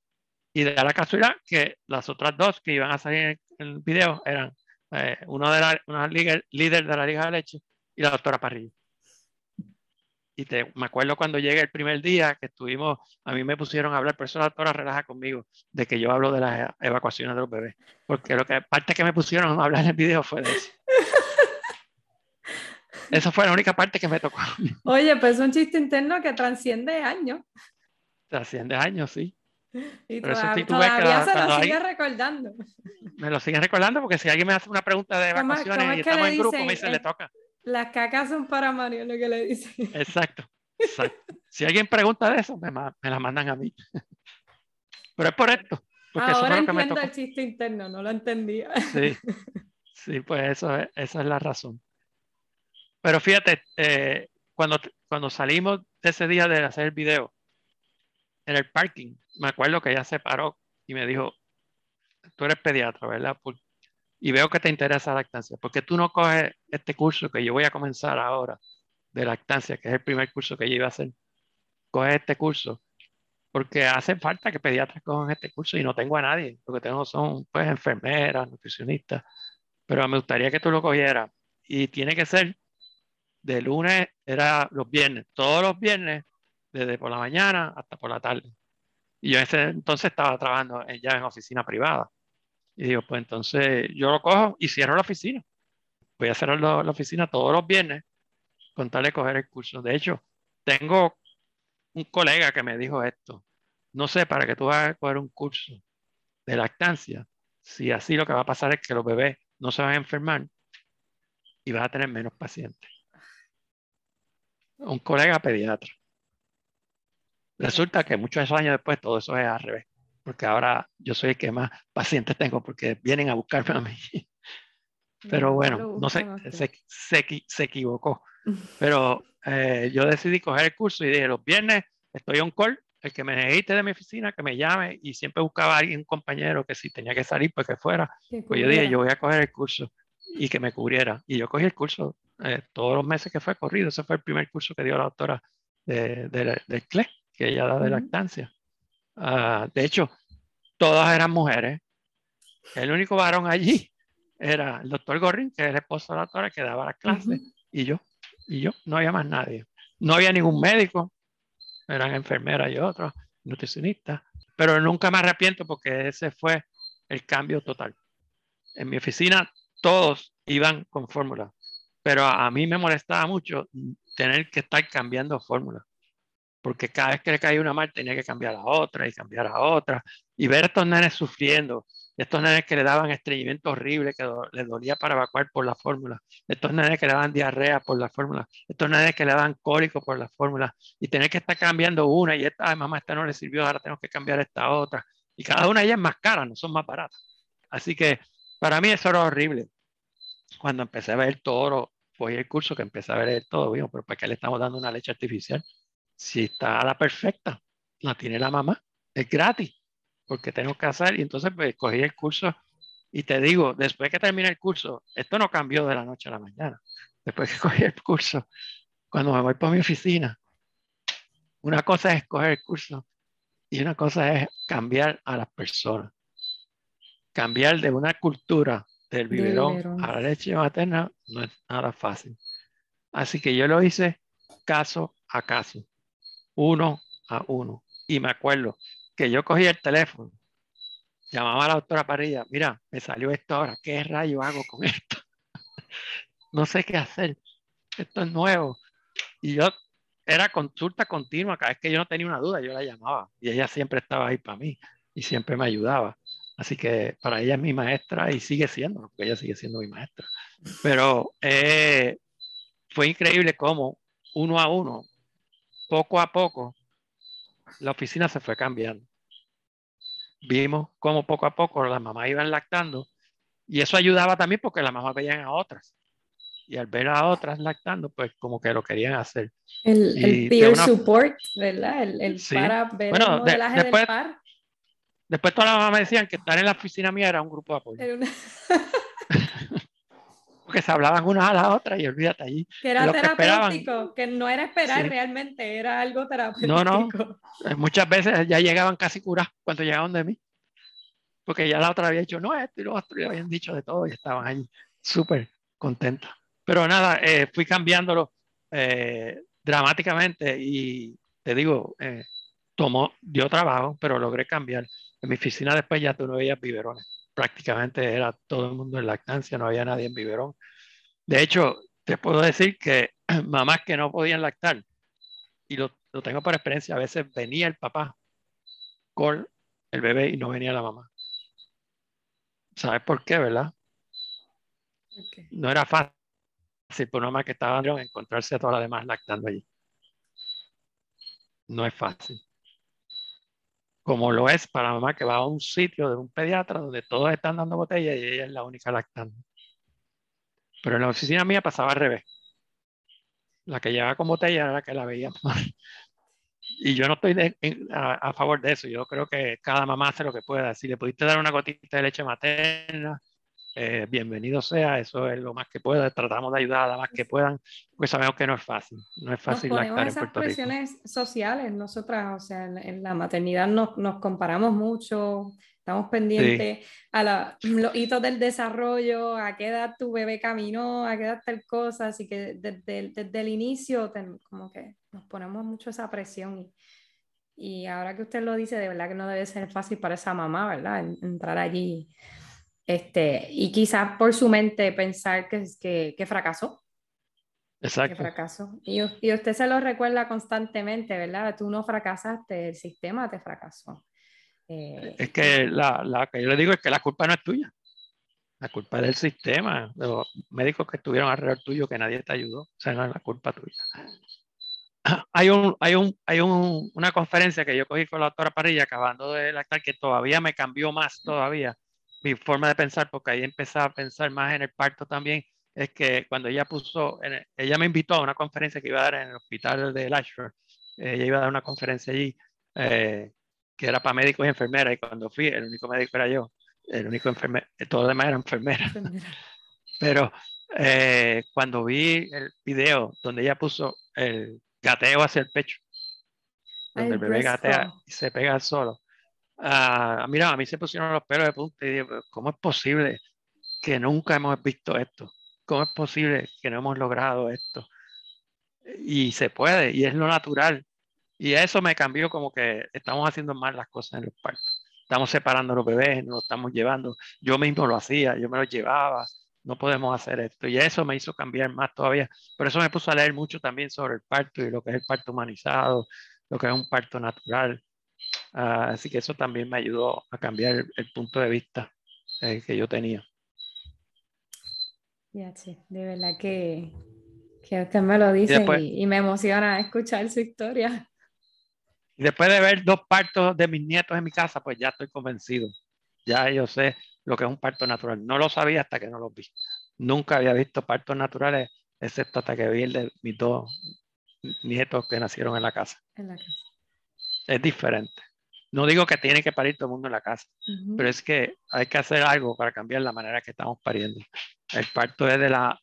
y de la casualidad que las otras dos que iban a salir en el video eran eh, uno de la, una líder, de la Liga de Leche y la doctora Parrillo. Y te, me acuerdo cuando llegué el primer día que estuvimos, a mí me pusieron a hablar, por eso la doctora relaja conmigo, de que yo hablo de las evacuaciones de los bebés. Porque lo que parte que me pusieron a hablar en el video fue de eso. Esa fue la única parte que me tocó. Oye, pues es un chiste interno que transciende años. Trasciende años, sí. Y todavía, se lo sigue recordando. Me lo sigue recordando porque si alguien me hace una pregunta de evacuaciones y estamos en grupo, me dice, le toca. Las cacas son para Mario, lo que le dice. Exacto, Si alguien pregunta de eso, me, me la mandan a mí. Pero es por esto. Porque Ahora eso entiendo el chiste interno, no lo entendía. Sí, sí pues eso es, esa es la razón. Pero fíjate, eh, cuando, cuando salimos de ese día de hacer el video, en el parking, me acuerdo que ella se paró y me dijo, tú eres pediatra, ¿verdad? y veo que te interesa la lactancia. ¿Por qué tú no coges este curso que yo voy a comenzar ahora de lactancia, que es el primer curso que yo iba a hacer? Coge este curso. Porque hace falta que pediatras cojan este curso y no tengo a nadie. Lo que tengo son pues enfermeras, nutricionistas. Pero me gustaría que tú lo cogieras. Y tiene que ser de lunes, era los viernes. Todos los viernes desde por la mañana hasta por la tarde. Y yo en ese entonces estaba trabajando ya en oficina privada. Y digo, pues entonces yo lo cojo y cierro la oficina. Voy a cerrar la, oficina todos los viernes con tal de coger el curso. De hecho, tengo un colega que me dijo esto. No sé, para que tú vas a coger un curso de lactancia, si así lo que va a pasar es que los bebés no se van a enfermar y vas a tener menos pacientes. Un colega pediatra. Resulta que muchos años después todo eso es al revés, porque ahora yo soy el que más pacientes tengo porque vienen a buscarme a mí. Pero bueno, no sé, se, se, equivocó. Pero eh, yo decidí coger el curso y dije, los viernes estoy on call, el que me necesite de mi oficina, que me llame y siempre buscaba a alguien, un compañero que si tenía que salir, pues que fuera. Pues yo dije, yo voy a coger el curso y que me cubriera. Y yo cogí el curso eh, todos los meses que fue corrido. Ese fue el primer curso que dio la doctora de, de, del CLE que ella da de lactancia. Ah, de hecho, todas eran mujeres. El único varón allí era el doctor Gorrin, que es el esposo de la doctora que daba las clases, y yo, y yo, no había más nadie. No había ningún médico, eran enfermeras y otros, nutricionistas, pero nunca me arrepiento porque ese fue el cambio total. En mi oficina todos iban con fórmula, pero a mí me molestaba mucho tener que estar cambiando fórmula porque cada vez que le caía una mal tenía que cambiar a otra y cambiar a otra, y ver a estos nenes sufriendo, estos nenes que le daban estreñimiento horrible, que les dolía para evacuar por la fórmula, estos nenes que le daban diarrea por la fórmula, estos nenes que le daban cólico por la fórmula, y tener que estar cambiando una, y esta, ay mamá, esta no le sirvió, ahora tenemos que cambiar esta otra, y cada una de ellas más cara, no son más baratas. Así que para mí eso era horrible. Cuando empecé a ver todo, fue el curso que empecé a ver todo, pero ¿para qué le estamos dando una leche artificial? Si está a la perfecta, la tiene la mamá, es gratis, porque tengo que hacer. Y entonces pues cogí el curso y te digo, después que termine el curso, esto no cambió de la noche a la mañana. Después que cogí el curso, cuando me voy por mi oficina, una cosa es escoger el curso y una cosa es cambiar a las personas. Cambiar de una cultura del biberón, a la leche materna no es nada fácil. Así que yo lo hice caso a caso, uno a uno. Y me acuerdo que yo cogí el teléfono, llamaba a la doctora Parilla, mira, me salió esto ahora, ¿qué rayo hago con esto? no sé qué hacer, esto es nuevo. Y yo era consulta continua, cada vez que yo no tenía una duda, yo la llamaba y ella siempre estaba ahí para mí y siempre me ayudaba. Así que para ella es mi maestra y sigue siendo, porque ella sigue siendo mi maestra. Pero eh, fue increíble cómo uno a uno, poco a poco, la oficina se fue cambiando. Vimos cómo poco a poco las mamás iban lactando y eso ayudaba también porque las mamás veían a otras. Y al ver a otras lactando, pues como que lo querían hacer. El, peer support, ¿verdad? El, para ver el modelaje después, del par. Después todas las mamás me decían que estar en la oficina mía era un grupo de apoyo. Porque se hablaban unas a las otras y olvídate allí. Que era terapéutico, que, no era esperar realmente, era algo terapéutico. No, no. Eh, muchas veces ya llegaban casi curados cuando llegaban de mí. Porque ya la otra había dicho, no, esto y lo otro, y habían dicho de todo y estaban ahí súper contentas. Pero nada, eh, fui cambiándolo eh, dramáticamente y te digo, tomó, dio trabajo, pero logré cambiar. En mi oficina después ya tú no veías biberones prácticamente era todo el mundo en lactancia, no había nadie en biberón. De hecho, te puedo decir que mamás que no podían lactar, y lo, tengo por experiencia, a veces venía el papá con el bebé y no venía la mamá. ¿Sabes por qué, verdad? No era fácil por una mamá que estaba encontrarse a todas las demás lactando allí. No es fácil como lo es para mamá que va a un sitio de un pediatra donde todos están dando botella y ella es la única lactando. Pero en la oficina mía pasaba al revés. La que llevaba con botella era la que la veía Y yo no estoy a, favor de eso. Yo creo que cada mamá hace lo que pueda. Si le pudiste dar una gotita de leche materna, eh, bienvenido sea, eso es lo más que pueda, tratamos de ayudar a la más que puedan, porque sabemos que no es fácil, no es fácil nos ponemos esas presiones sociales, nosotras, o sea, en, la maternidad nos, nos, comparamos mucho, estamos pendientes a los hitos del desarrollo, a qué edad tu bebé caminó, a qué edad tal cosa, así que desde, desde el inicio como que nos ponemos mucho esa presión y, y ahora que usted lo dice, de verdad que no debe ser fácil para esa mamá, ¿verdad? Entrar allí este, y quizás por su mente pensar que, que, que fracasó. Exacto. Que fracasó. Y, y, usted se lo recuerda constantemente, ¿verdad? Tú no fracasaste, el sistema te fracasó. Eh, es que la, la, que yo le digo es que la culpa no es tuya. La culpa es del sistema, los médicos que estuvieron alrededor tuyo que nadie te ayudó. O sea, no es la culpa tuya. Hay, un, hay, un, hay un, una conferencia que yo cogí con la doctora Parilla acabando de lactar que todavía me cambió más todavía mi forma de pensar, porque ahí empecé a pensar más en el parto también, es que cuando ella puso, ella me invitó a una conferencia que iba a dar en el hospital de Lashford, ella iba a dar una conferencia allí eh, que era para médicos y enfermeras, y cuando fui, el único médico era yo, el único enfermero, todo lo demás era enfermera. Pero eh, cuando vi el video donde ella puso el gateo hacia el pecho, donde el bebé gatea y se pega solo, Ah, mira, a mí se pusieron los pelos de punta y digo, ¿cómo es posible que nunca hemos visto esto? ¿Cómo es posible que no hemos logrado esto? Y se puede, y es lo natural. Y eso me cambió como que estamos haciendo mal las cosas en los partos. Estamos separando los bebés, nos los estamos llevando. Yo mismo lo hacía, yo me los llevaba. No podemos hacer esto. Y eso me hizo cambiar más todavía. Por eso me puso a leer mucho también sobre el parto y lo que es el parto humanizado, lo que es un parto natural Ah, así que eso también me ayudó a cambiar el, punto de vista eh, que yo tenía. Ya, sí, de verdad que, que usted me lo dice y, me emociona escuchar su historia. Y después de ver dos partos de mis nietos en mi casa, pues ya estoy convencido. Ya yo sé lo que es un parto natural. No lo sabía hasta que no lo vi. Nunca había visto partos naturales, excepto hasta que vi el de mis dos nietos que nacieron en la casa. En la casa es diferente. No digo que tiene que parir todo el mundo en la casa, pero es que hay que hacer algo para cambiar la manera que estamos pariendo. El parto es de la,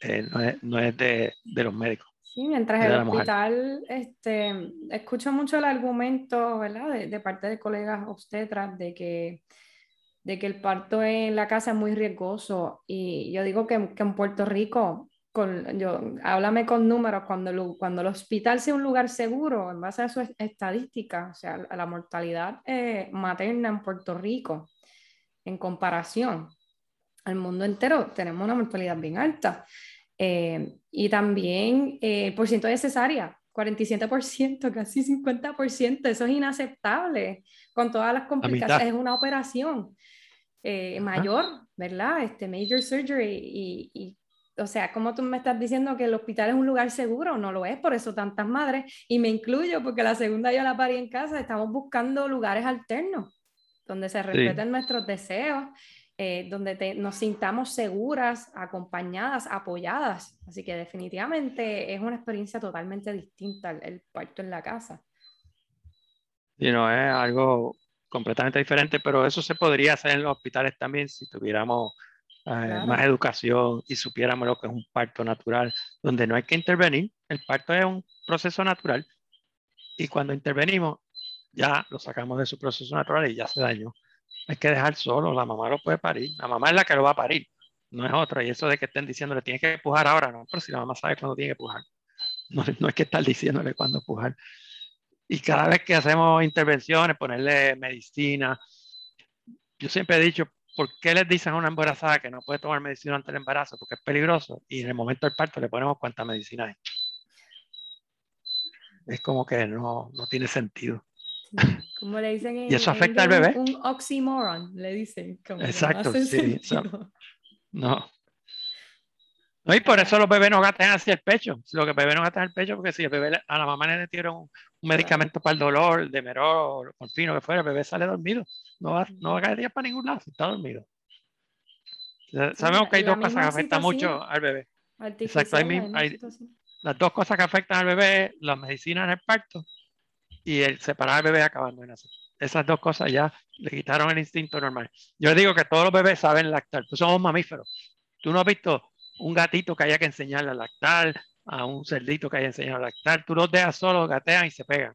eh, no es, de, de, los médicos. Sí, mientras el hospital, este, escucho mucho el argumento, ¿verdad? De, parte de colegas obstetras de que, de que el parto en la casa es muy riesgoso. Y yo digo que, que en Puerto Rico, con, yo, háblame con números, cuando, cuando el hospital sea un lugar seguro, en base a su estadística, o sea, la mortalidad eh, materna en Puerto Rico, en comparación al mundo entero, tenemos una mortalidad bien alta. Eh, y también eh, el porciento de cesárea, 47%, casi 50%, eso es inaceptable. Con todas las complicaciones, es una operación eh, mayor, ¿verdad? Este major surgery y, y, o sea, como tú me estás diciendo que el hospital es un lugar seguro, no lo es, por eso tantas madres, y me incluyo porque la segunda yo la parí en casa, estamos buscando lugares alternos donde se respeten nuestros deseos eh, donde nos sintamos seguras, acompañadas, apoyadas. Así que definitivamente es una experiencia totalmente distinta el, parto en la casa. Y no es algo completamente diferente, pero eso se podría hacer en los hospitales también si tuviéramos eh, más educación y supiéramos lo que es un parto natural, donde no hay que intervenir. El parto es un proceso natural y cuando intervenimos ya lo sacamos de su proceso natural y ya se dañó hay que dejar solo, la mamá lo puede parir, la mamá es la que lo va a parir, no es otra, y eso de que estén diciéndole, tiene que empujar ahora, no, pero si la mamá sabe cuándo tiene que empujar, no, no es que estar diciéndole cuándo empujar. Y cada vez que hacemos intervenciones, ponerle medicina, yo siempre he dicho, ¿por qué les dicen a una embarazada que no puede tomar medicina ante el embarazo? Porque es peligroso, y en el momento del parto le ponemos cuánta medicina hay. Es como que no, no tiene sentido. Como le dicen en, ¿Y eso afecta al bebé? Un oxymoron, le dicen. Exacto, sí. no. No, y por eso los bebés no gatean hacia el pecho. Lo que el bebé no gatea el pecho, porque si el bebé a la mamá le dieron un, medicamento para el dolor, de merol, fino que fuera, el bebé sale dormido. No va, no va a caer para ningún lado si está dormido. Sabemos que hay dos cosas que afectan mucho al bebé. Exacto, hay, las dos cosas que afectan al bebé, la medicina en el parto y el separar al bebé acabando de nacer. Esas dos cosas ya le quitaron el instinto normal. Yo digo que todos los bebés saben lactar, pues somos mamíferos. Tú no has visto un gatito que haya que enseñarle a lactar, a un cerdito que haya enseñado a lactar. Tú los dejas solos, gatean y se pegan.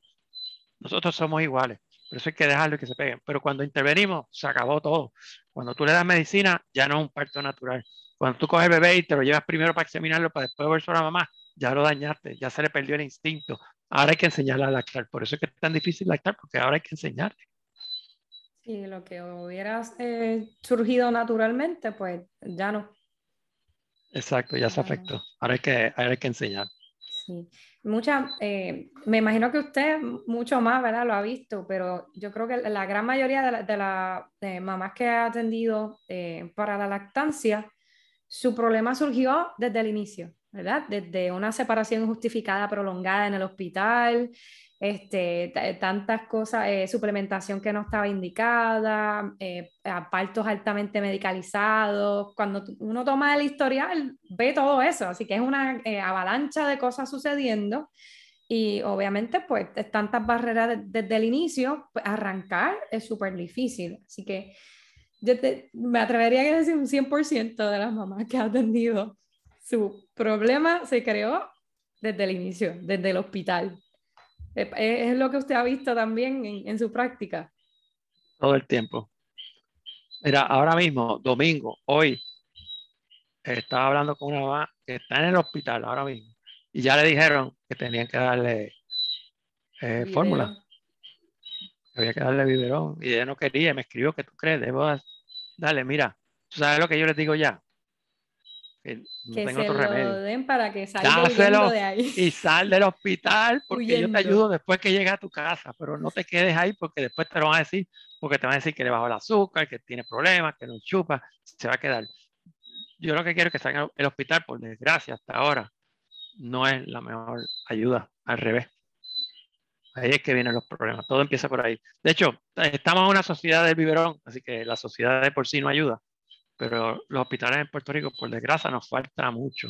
Nosotros somos iguales. Por eso hay que dejarlo que se peguen. Pero cuando intervenimos, se acabó todo. Cuando tú le das medicina, ya no es un parto natural. Cuando tú coges el bebé y te lo llevas primero para examinarlo, para después volver a la mamá, ya lo dañaste, ya se le perdió el instinto. Ahora hay que enseñarle a lactar. Por eso es que es tan difícil lactar, porque ahora hay que enseñarle. Sí, lo que hubiera eh, surgido naturalmente, pues ya no. Exacto, ya se afectó. Ahora hay que, hay que enseñar. Sí. Mucha, eh, me imagino que usted mucho más, ¿verdad? Lo ha visto, pero yo creo que la gran mayoría de las la, mamás que ha atendido eh, para la lactancia, su problema surgió desde el inicio. ¿verdad? Desde una separación injustificada prolongada en el hospital, este, tantas cosas, eh, suplementación que no estaba indicada, eh, partos altamente medicalizados. Cuando uno toma el historial, ve todo eso, así que es una eh, avalancha de cosas sucediendo. Y obviamente, pues, tantas barreras desde el inicio, pues, arrancar es súper difícil. Así que yo me atrevería a decir un 100% de las mamás que ha atendido su problema se creó desde el inicio, desde el hospital. ¿Es lo que usted ha visto también en, su práctica? Todo el tiempo. Mira, ahora mismo, domingo, hoy, estaba hablando con una mamá que está en el hospital ahora mismo y ya le dijeron que tenían que darle eh, fórmula. Había que darle biberón y ella no quería, me escribió que tú crees, debo darle, mira, ¿tú sabes lo que yo les digo ya? Que, se lo den para que salga de ahí. Y sal del hospital porque yo te ayudo después que llegue a tu casa, pero no te quedes ahí porque después te lo van a decir, porque te van a decir que le bajó el azúcar, que tiene problemas, que no chupa, se va a quedar. Yo lo que quiero es que salga el hospital, por desgracia, hasta ahora, no es la mejor ayuda, al revés. Ahí es que vienen los problemas, todo empieza por ahí. De hecho, estamos en una sociedad del biberón, así que la sociedad de por sí no ayuda pero los hospitales en Puerto Rico, por desgracia, nos falta mucho.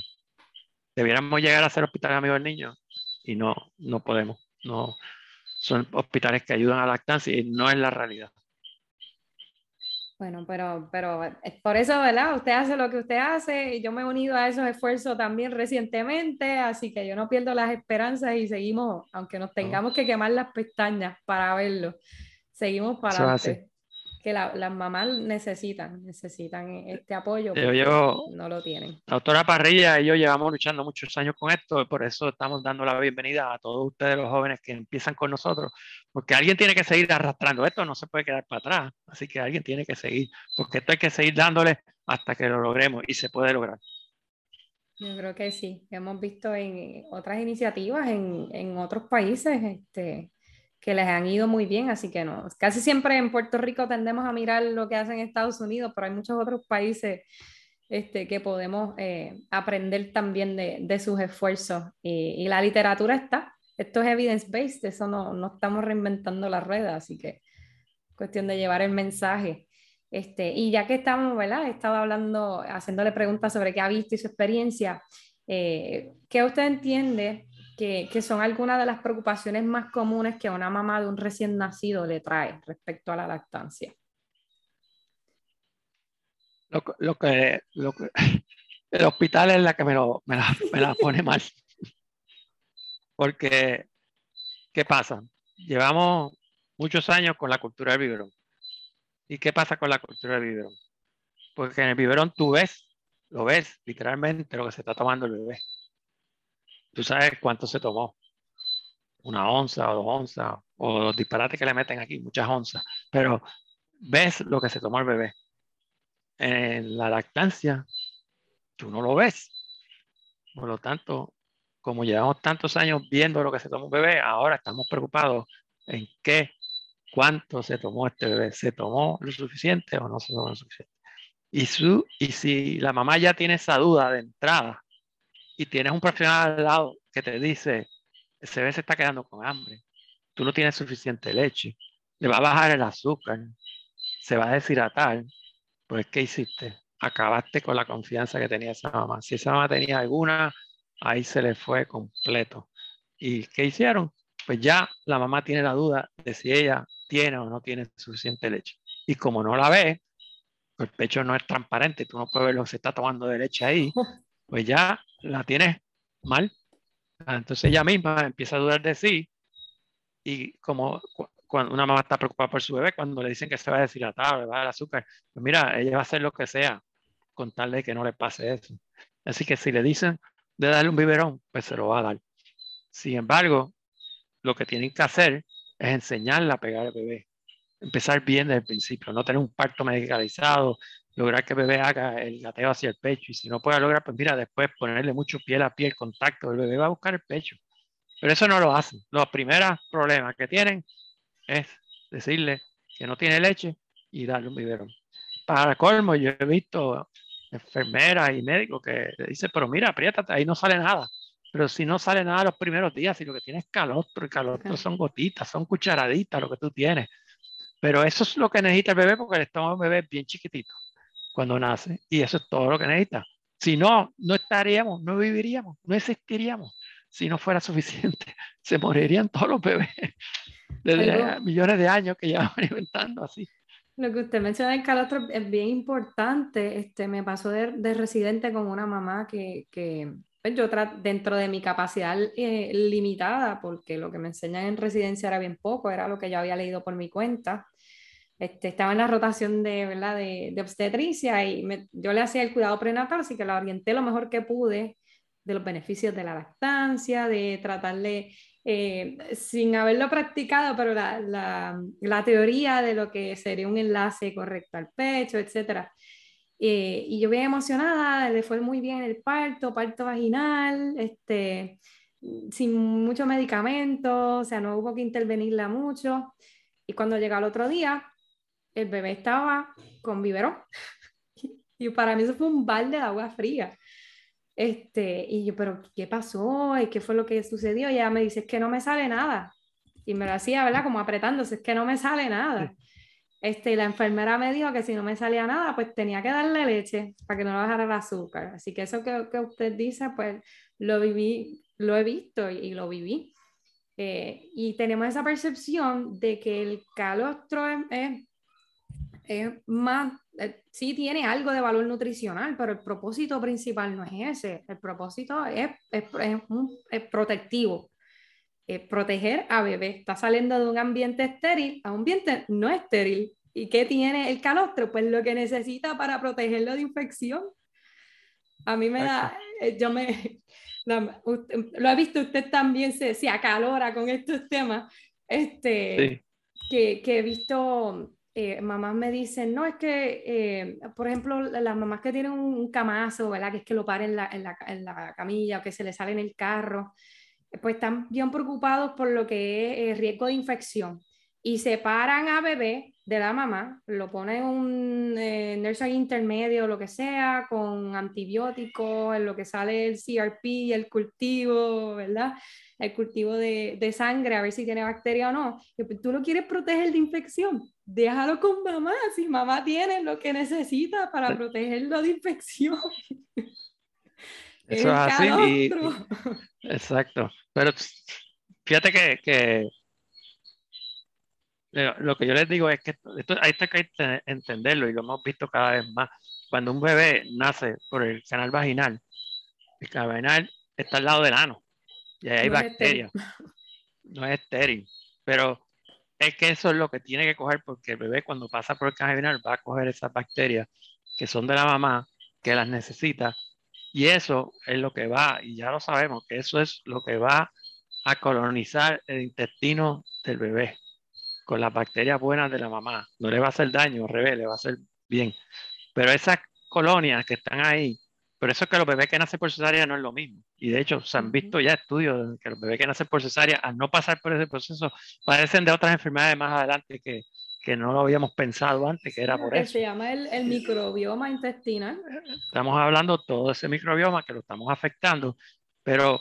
Debiéramos llegar a ser hospitales amigos del niño y no, no podemos. No, son hospitales que ayudan a la lactancia y no es la realidad. Bueno, pero, pero por eso, ¿verdad? Usted hace lo que usted hace y yo me he unido a esos esfuerzos también recientemente, así que yo no pierdo las esperanzas y seguimos, aunque nos tengamos que quemar las pestañas para verlo, seguimos para adelante que las mamás necesitan, necesitan este apoyo, yo, no lo tienen. La doctora Parrilla y yo llevamos luchando muchos años con esto, y por eso estamos dando la bienvenida a todos ustedes los jóvenes que empiezan con nosotros, porque alguien tiene que seguir arrastrando esto, no se puede quedar para atrás, así que alguien tiene que seguir, porque esto hay que seguir dándole hasta que lo logremos y se puede lograr. Yo creo que sí, hemos visto en otras iniciativas en, en otros países, este, que les han ido muy bien, así que no, casi siempre en Puerto Rico tendemos a mirar lo que hacen Estados Unidos, pero hay muchos otros países este, que podemos eh, aprender también de, de sus esfuerzos. Y, la literatura está, esto es evidence-based, eso no, no, estamos reinventando la rueda, así que cuestión de llevar el mensaje. Este, y ya que estamos, ¿verdad? He estado hablando, haciéndole preguntas sobre qué ha visto y su experiencia. Eh, ¿Qué usted entiende que, son algunas de las preocupaciones más comunes que una mamá de un recién nacido le trae respecto a la lactancia. Lo, que, lo que, el hospital es la que me, lo, me, la, pone mal. Porque, ¿qué pasa? Llevamos muchos años con la cultura del biberón. ¿Y qué pasa con la cultura del biberón? Porque en el biberón tú ves, lo ves literalmente lo que se está tomando el bebé tú sabes cuánto se tomó. Una onza o dos onzas, o los disparates que le meten aquí, muchas onzas. Pero ves lo que se tomó el bebé. En la lactancia, tú no lo ves. Por lo tanto, como llevamos tantos años viendo lo que se tomó un bebé, ahora estamos preocupados en qué, cuánto se tomó este bebé. ¿Se tomó lo suficiente o no se tomó lo suficiente? Y, su, y si la mamá ya tiene esa duda de entrada, y tienes un profesional al lado que te dice, ese bebé se está quedando con hambre, tú no tienes suficiente leche, le va a bajar el azúcar, se va a deshidratar, pues ¿qué hiciste? Acabaste con la confianza que tenía esa mamá. Si esa mamá tenía alguna, ahí se le fue completo. ¿Y qué hicieron? Pues ya la mamá tiene la duda de si ella tiene o no tiene suficiente leche. Y como no la ve, pues el pecho no es transparente, tú no puedes ver lo que se está tomando de leche ahí, pues ya la tienes mal. Ah, entonces ella misma empieza a dudar de sí y como cuando una mamá está preocupada por su bebé, cuando le dicen que se va a deshidratar, le va a dar azúcar, pues mira, ella va a hacer lo que sea con tal de que no le pase eso. Así que si le dicen de darle un biberón, pues se lo va a dar. Sin embargo, lo que tienen que hacer es enseñarle a pegar al bebé. Empezar bien desde el principio, no tener un parto medicalizado, lograr que el bebé haga el gateo hacia el pecho. Y si no puede lograr, pues mira, después ponerle mucho piel a piel, contacto, el bebé va a buscar el pecho. Pero eso no lo hacen. Los primeros problemas que tienen es decirle que no tiene leche y darle un biberón. Para colmo, yo he visto enfermeras y médicos que le dicen, pero mira, apriétate, ahí no sale nada. Pero si no sale nada los primeros días, si lo que tienes es calor, porque calor son gotitas, son cucharaditas lo que tú tienes. Pero eso es lo que necesita el bebé porque el estómago del bebé es bien chiquitito cuando nace y eso es todo lo que necesita. Si no, no estaríamos, no viviríamos, no existiríamos si no fuera suficiente. Se morirían todos los bebés desde millones de años que llevamos inventando así. Lo que usted menciona del calostro es bien importante. Este, me pasó de, de residente con una mamá que, que pues yo dentro de mi capacidad eh, limitada, porque lo que me enseñan en residencia era bien poco, era lo que yo había leído por mi cuenta. Este, estaba en la rotación de, ¿verdad? de, de obstetricia y yo le hacía el cuidado prenatal, así que la orienté lo mejor que pude de los beneficios de la lactancia, de tratarle, eh, sin haberlo practicado, pero la, la, la, teoría de lo que sería un enlace correcto al pecho, etc. Eh, y yo bien emocionada, le fue muy bien el parto, parto vaginal, este, sin mucho medicamento, o sea, no hubo que intervenirla mucho. Y cuando llega el otro día, el bebé estaba con biberón. y para mí eso fue un balde de agua fría. Este, y yo, pero ¿qué pasó? ¿Y qué fue lo que sucedió? Y ella me dice, es que no me sale nada. Y me lo hacía, ¿verdad? Como apretándose, es que no me sale nada. Este, y la enfermera me dijo que si no me salía nada, pues tenía que darle leche para que no le bajara el azúcar. Así que eso que, que usted dice, pues lo viví, lo he visto y, lo viví. Eh, y tenemos esa percepción de que el calostro es es más, eh, sí tiene algo de valor nutricional, pero el propósito principal no es ese. El propósito es, es, es, protectivo. Es proteger a bebé. Está saliendo de un ambiente estéril a un ambiente no estéril. ¿Y qué tiene el calostro? Pues lo que necesita para protegerlo de infección. A mí me da, eh, yo me, lo ha visto usted también, se, se acalora con estos temas, este, que, que, he visto, eh, mamás me dicen, no, es que, eh, por ejemplo, las mamás que tienen un, camazo, ¿verdad? Que es que lo paren en la, en, la, en la, camilla o que se le sale en el carro, pues están bien preocupados por lo que es el riesgo de infección y separan a bebé de la mamá, lo ponen en un eh, nursery intermedio, lo que sea, con antibióticos, en lo que sale el CRP, el cultivo, ¿verdad? El cultivo de, de sangre, a ver si tiene bacteria o no. Y pues, tú lo quieres proteger de infección, déjalo con mamá, si mamá tiene lo que necesita para protegerlo de infección. Eso es así. exacto. Pero fíjate que, que lo que yo les digo es que esto, hay que entenderlo y lo hemos visto cada vez más. Cuando un bebé nace por el canal vaginal, el canal vaginal está al lado del ano y ahí hay bacterias. No es estéril, pero es que eso es lo que tiene que coger porque el bebé cuando pasa por el canal vaginal va a coger esas bacterias que son de la mamá, que las necesita y eso es lo que va, y ya lo sabemos, que eso es lo que va a colonizar el intestino del bebé con las bacterias buenas de la mamá. No le va a hacer daño, al revés, le va a hacer bien. Pero esas colonias que están ahí, por eso es que los bebés que nacen por cesárea no es lo mismo. Y de hecho, se han visto ya estudios de que los bebés que nacen por cesárea, al no pasar por ese proceso, padecen de otras enfermedades más adelante que, que no lo habíamos pensado antes, que era por eso. Se llama el, el, microbioma intestinal. Estamos hablando todo ese microbioma que lo estamos afectando, pero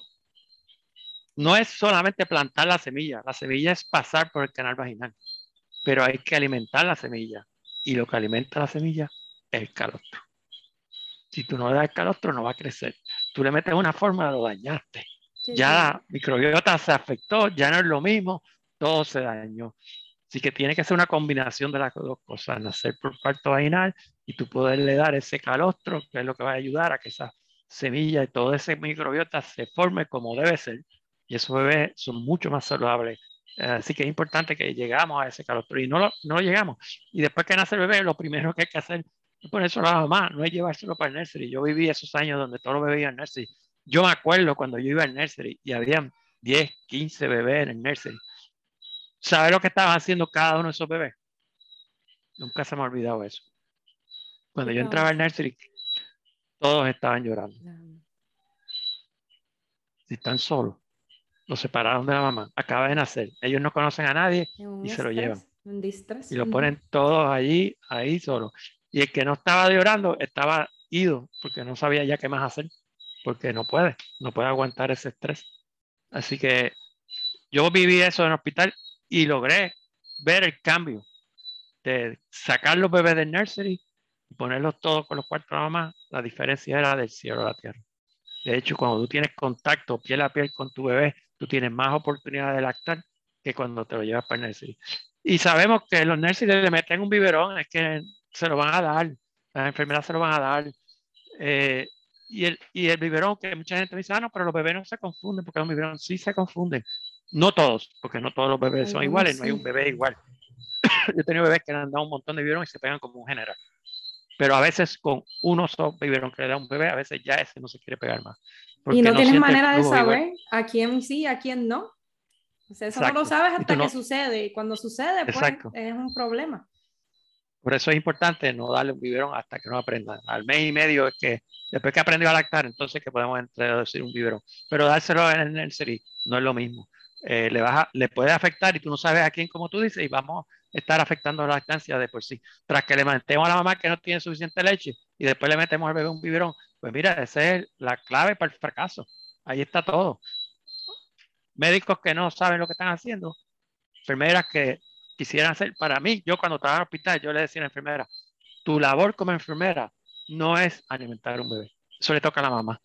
no es solamente plantar la semilla, la semilla es pasar por el canal vaginal, pero hay que alimentar la semilla y lo que alimenta la semilla es el calostro. Si tú no le das el calostro no va a crecer. Tú le metes una forma, lo dañaste. Ya la microbiota se afectó, ya no es lo mismo, todo se dañó. Así que tiene que ser una combinación de las dos cosas, nacer por parto vaginal y tú poderle dar ese calostro, que es lo que va a ayudar a que esa semilla y todo ese microbiota se forme como debe ser y esos bebés son mucho más saludables. Así que es importante que llegamos a ese calostro y no lo, no lo llegamos. Y después que nace el bebé, lo primero que hay que hacer es ponérselo a la mamá, no es llevárselo para el nursery. Yo viví esos años donde todos los bebés iban al nursery. Yo me acuerdo cuando yo iba al nursery y habían 10, 15 bebés en el nursery. ¿Sabes lo que estaban haciendo cada uno de esos bebés? Nunca se me ha olvidado eso. Cuando yo entraba al nursery, todos estaban llorando. Si están solos, lo separaron de la mamá, acaba de nacer, ellos no conocen a nadie y se lo llevan. Y lo ponen todos allí, ahí solo. Y el que no estaba llorando estaba ido porque no sabía ya qué más hacer, porque no puede, no puede aguantar ese estrés. Así que yo viví eso en el hospital y logré ver el cambio de sacar los bebés del nursery y ponerlos todos con los cuartos de la mamá. La diferencia era del cielo a la tierra. De hecho, cuando tú tienes contacto piel a piel con tu bebé, tú tienes más oportunidad de lactar que cuando te lo llevas para el nursery. Y sabemos que los nursery le meten un biberón, es que se lo van a dar, las enfermeras se lo van a dar. Eh, y, el, y el biberón, que mucha gente dice, ah, no, pero los bebés no se confunden, porque los biberón sí se confunden. No todos, porque no todos los bebés son iguales, no hay un bebé igual. Yo he tenido bebés que le han dado un montón de biberón y se pegan como un general. Pero a veces con uno solo biberón que le da un bebé, a veces ya ese no se quiere pegar más. Y no, tienes manera de saber a quién sí, a quién no. eso no lo sabes hasta que sucede. Y cuando sucede, pues es un problema. Por eso es importante no darle un biberón hasta que no aprendan. Al mes y medio es que después que aprendió a lactar, entonces que podemos introducir un biberón. Pero dárselo en el nursery no es lo mismo. Eh, le, vas le puede afectar y tú no sabes a quién, como tú dices, y vamos a estar afectando la lactancia de por sí. Tras que le mantemos a la mamá que no tiene suficiente leche y después le metemos al bebé un biberón, pues mira, esa es la clave para el fracaso. Ahí está todo. Médicos que no saben lo que están haciendo, enfermeras que quisieran hacer, para mí, yo cuando trabajaba en el hospital, yo le decía a la enfermera, tu labor como enfermera no es alimentar a un bebé, eso le toca a la mamá,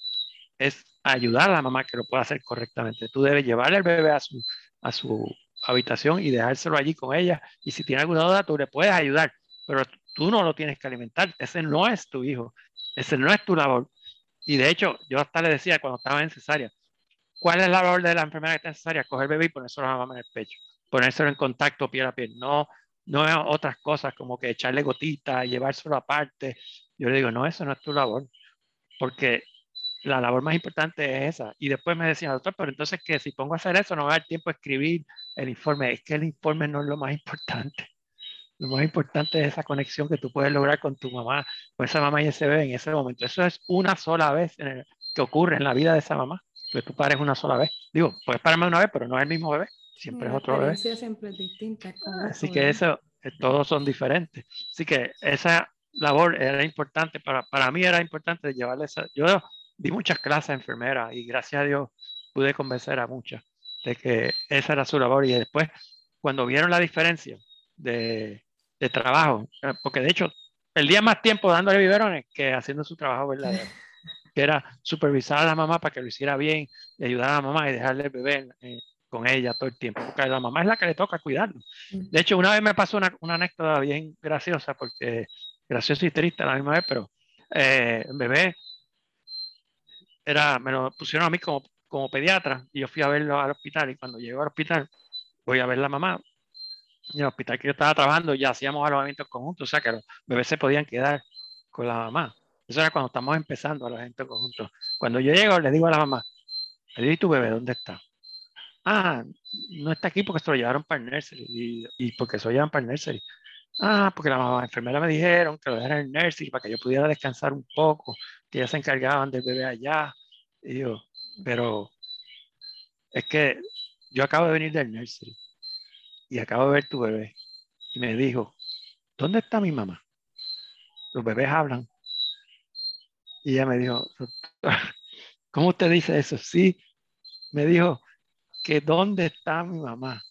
es ayudar a la mamá que lo pueda hacer correctamente. Tú debes llevarle al bebé a su, a su habitación y dejárselo allí con ella, y si tiene alguna duda, tú le puedes ayudar, pero tú no lo tienes que alimentar, ese no es tu hijo, ese no es tu labor. Y de hecho, yo hasta le decía cuando estaba en cesárea, ¿cuál es la labor de la enfermera que está en cesárea? Coger bebé y ponérselo a la mamá en el pecho, ponérselo en contacto piel a piel, no, no otras cosas como que echarle gotitas, llevárselo aparte. Yo le digo, no, eso no es tu labor, porque la labor más importante es esa. Y después me decía, doctor, pero entonces que si pongo a hacer eso no va a dar tiempo a escribir el informe. Es que el informe no es lo más importante. Lo más importante es esa conexión que tú puedes lograr con tu mamá, con esa mamá y ese bebé en ese momento. Eso es una sola vez que ocurre en la vida de esa mamá, que tú pares una sola vez. Digo, puedes pararme una vez, pero no es el mismo bebé, siempre es otro bebé. siempre es distinta. Así que eso, eh, todos son diferentes. Así que esa labor era importante, para, para mí era importante llevarle esa... Yo di muchas clases a enfermeras y gracias a Dios pude convencer a muchas de que esa era su labor y después cuando vieron la diferencia de, de trabajo, eh, porque de hecho perdía más tiempo dándole biberones que haciendo su trabajo verdadero, que era supervisar a la mamá para que lo hiciera bien, y ayudar a la mamá y dejarle el bebé eh, con ella todo el tiempo, porque la mamá es la que le toca cuidarlo. Mm. De hecho, una vez me pasó una, una anécdota bien graciosa, porque graciosa y triste a la misma vez, pero eh, el bebé era, me lo pusieron a mí como, como pediatra y yo fui a verlo al hospital y cuando llego al hospital voy a ver a la mamá en el hospital que yo estaba trabajando ya hacíamos alojamientos conjuntos, o sea que los bebés se podían quedar con la mamá. Eso era cuando estamos empezando alojamientos conjuntos. Cuando yo llego le digo a la mamá, ¿y tu bebé dónde está? Ah, no está aquí porque se lo llevaron para el nursery. ¿Y, y porque se lo llevan para el nursery? Ah, porque la mamá enfermera me dijeron que lo dejaran en el nursery para que yo pudiera descansar un poco, que ya se encargaban del bebé allá. Y yo, pero es que yo acabo de venir del nursery y acabo de ver tu bebé. Y me dijo, ¿dónde está mi mamá? Los bebés hablan. Y ella me dijo, ¿cómo usted dice eso? Sí, me dijo que ¿dónde está mi mamá?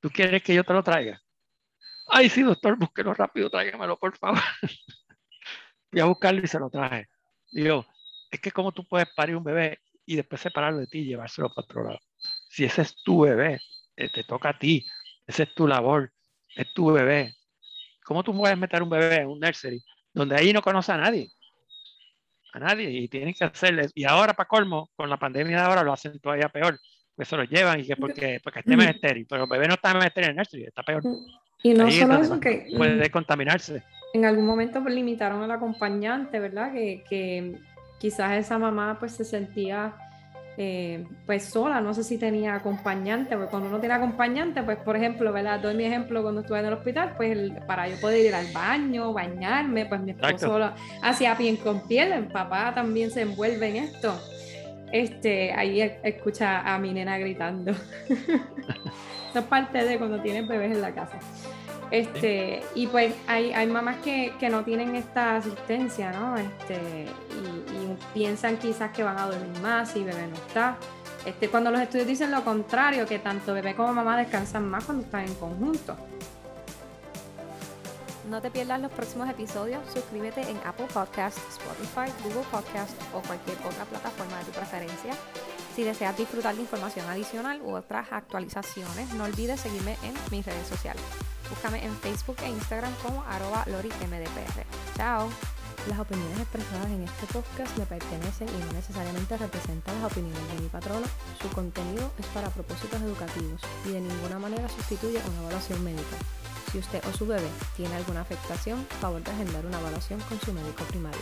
¿Tú quieres que yo te lo traiga? Ay, sí, doctor, búsquelo rápido, tráigamelo, por favor. Fui a buscarlo y se lo traje. Digo, es que como tú puedes parir un bebé y después separarlo de ti y llevárselo para otro lado. Si ese es tu bebé, te toca a ti, esa es tu labor, es tu bebé. ¿Cómo tú puedes meter un bebé en un nursery donde ahí no conoce a nadie? A nadie, y tienen que hacerle. Y ahora, para colmo, con la pandemia de ahora lo hacen todavía peor, pues se lo llevan y que porque, porque esté más estéril, pero el bebé no está más estéril en el nursery, está peor. Y no solo eso, que. Puede contaminarse. En algún momento pues, limitaron al acompañante, ¿verdad? Que, que quizás esa mamá pues se sentía eh, pues sola, no sé si tenía acompañante, porque cuando uno tiene acompañante, pues por ejemplo, ¿verdad? Doy mi ejemplo cuando estuve en el hospital, pues para yo poder ir al baño, bañarme, pues mi esposo hacía piel con piel, el papá también se envuelve en esto. Este, ahí escucha a mi nena gritando. Eso es parte de cuando tienes bebés en la casa. Este, y pues hay, hay mamás que, que, no tienen esta asistencia, ¿no? Este, y, piensan quizás que van a dormir más si bebé no está. Este, cuando los estudios dicen lo contrario, que tanto bebé como mamá descansan más cuando están en conjunto. No te pierdas los próximos episodios. Suscríbete en Apple Podcast, Spotify, Google Podcast o cualquier otra plataforma de tu preferencia. Si deseas disfrutar de información adicional u otras actualizaciones, no olvides seguirme en mis redes sociales. Búscame en Facebook e Instagram como arroba lorimdpr. Chao. Las opiniones expresadas en este podcast me pertenecen y no necesariamente representan las opiniones de mi patrono. Su contenido es para propósitos educativos y de ninguna manera sustituye una evaluación médica. Si usted o su bebé tiene alguna afectación, favor de agendar una evaluación con su médico primario.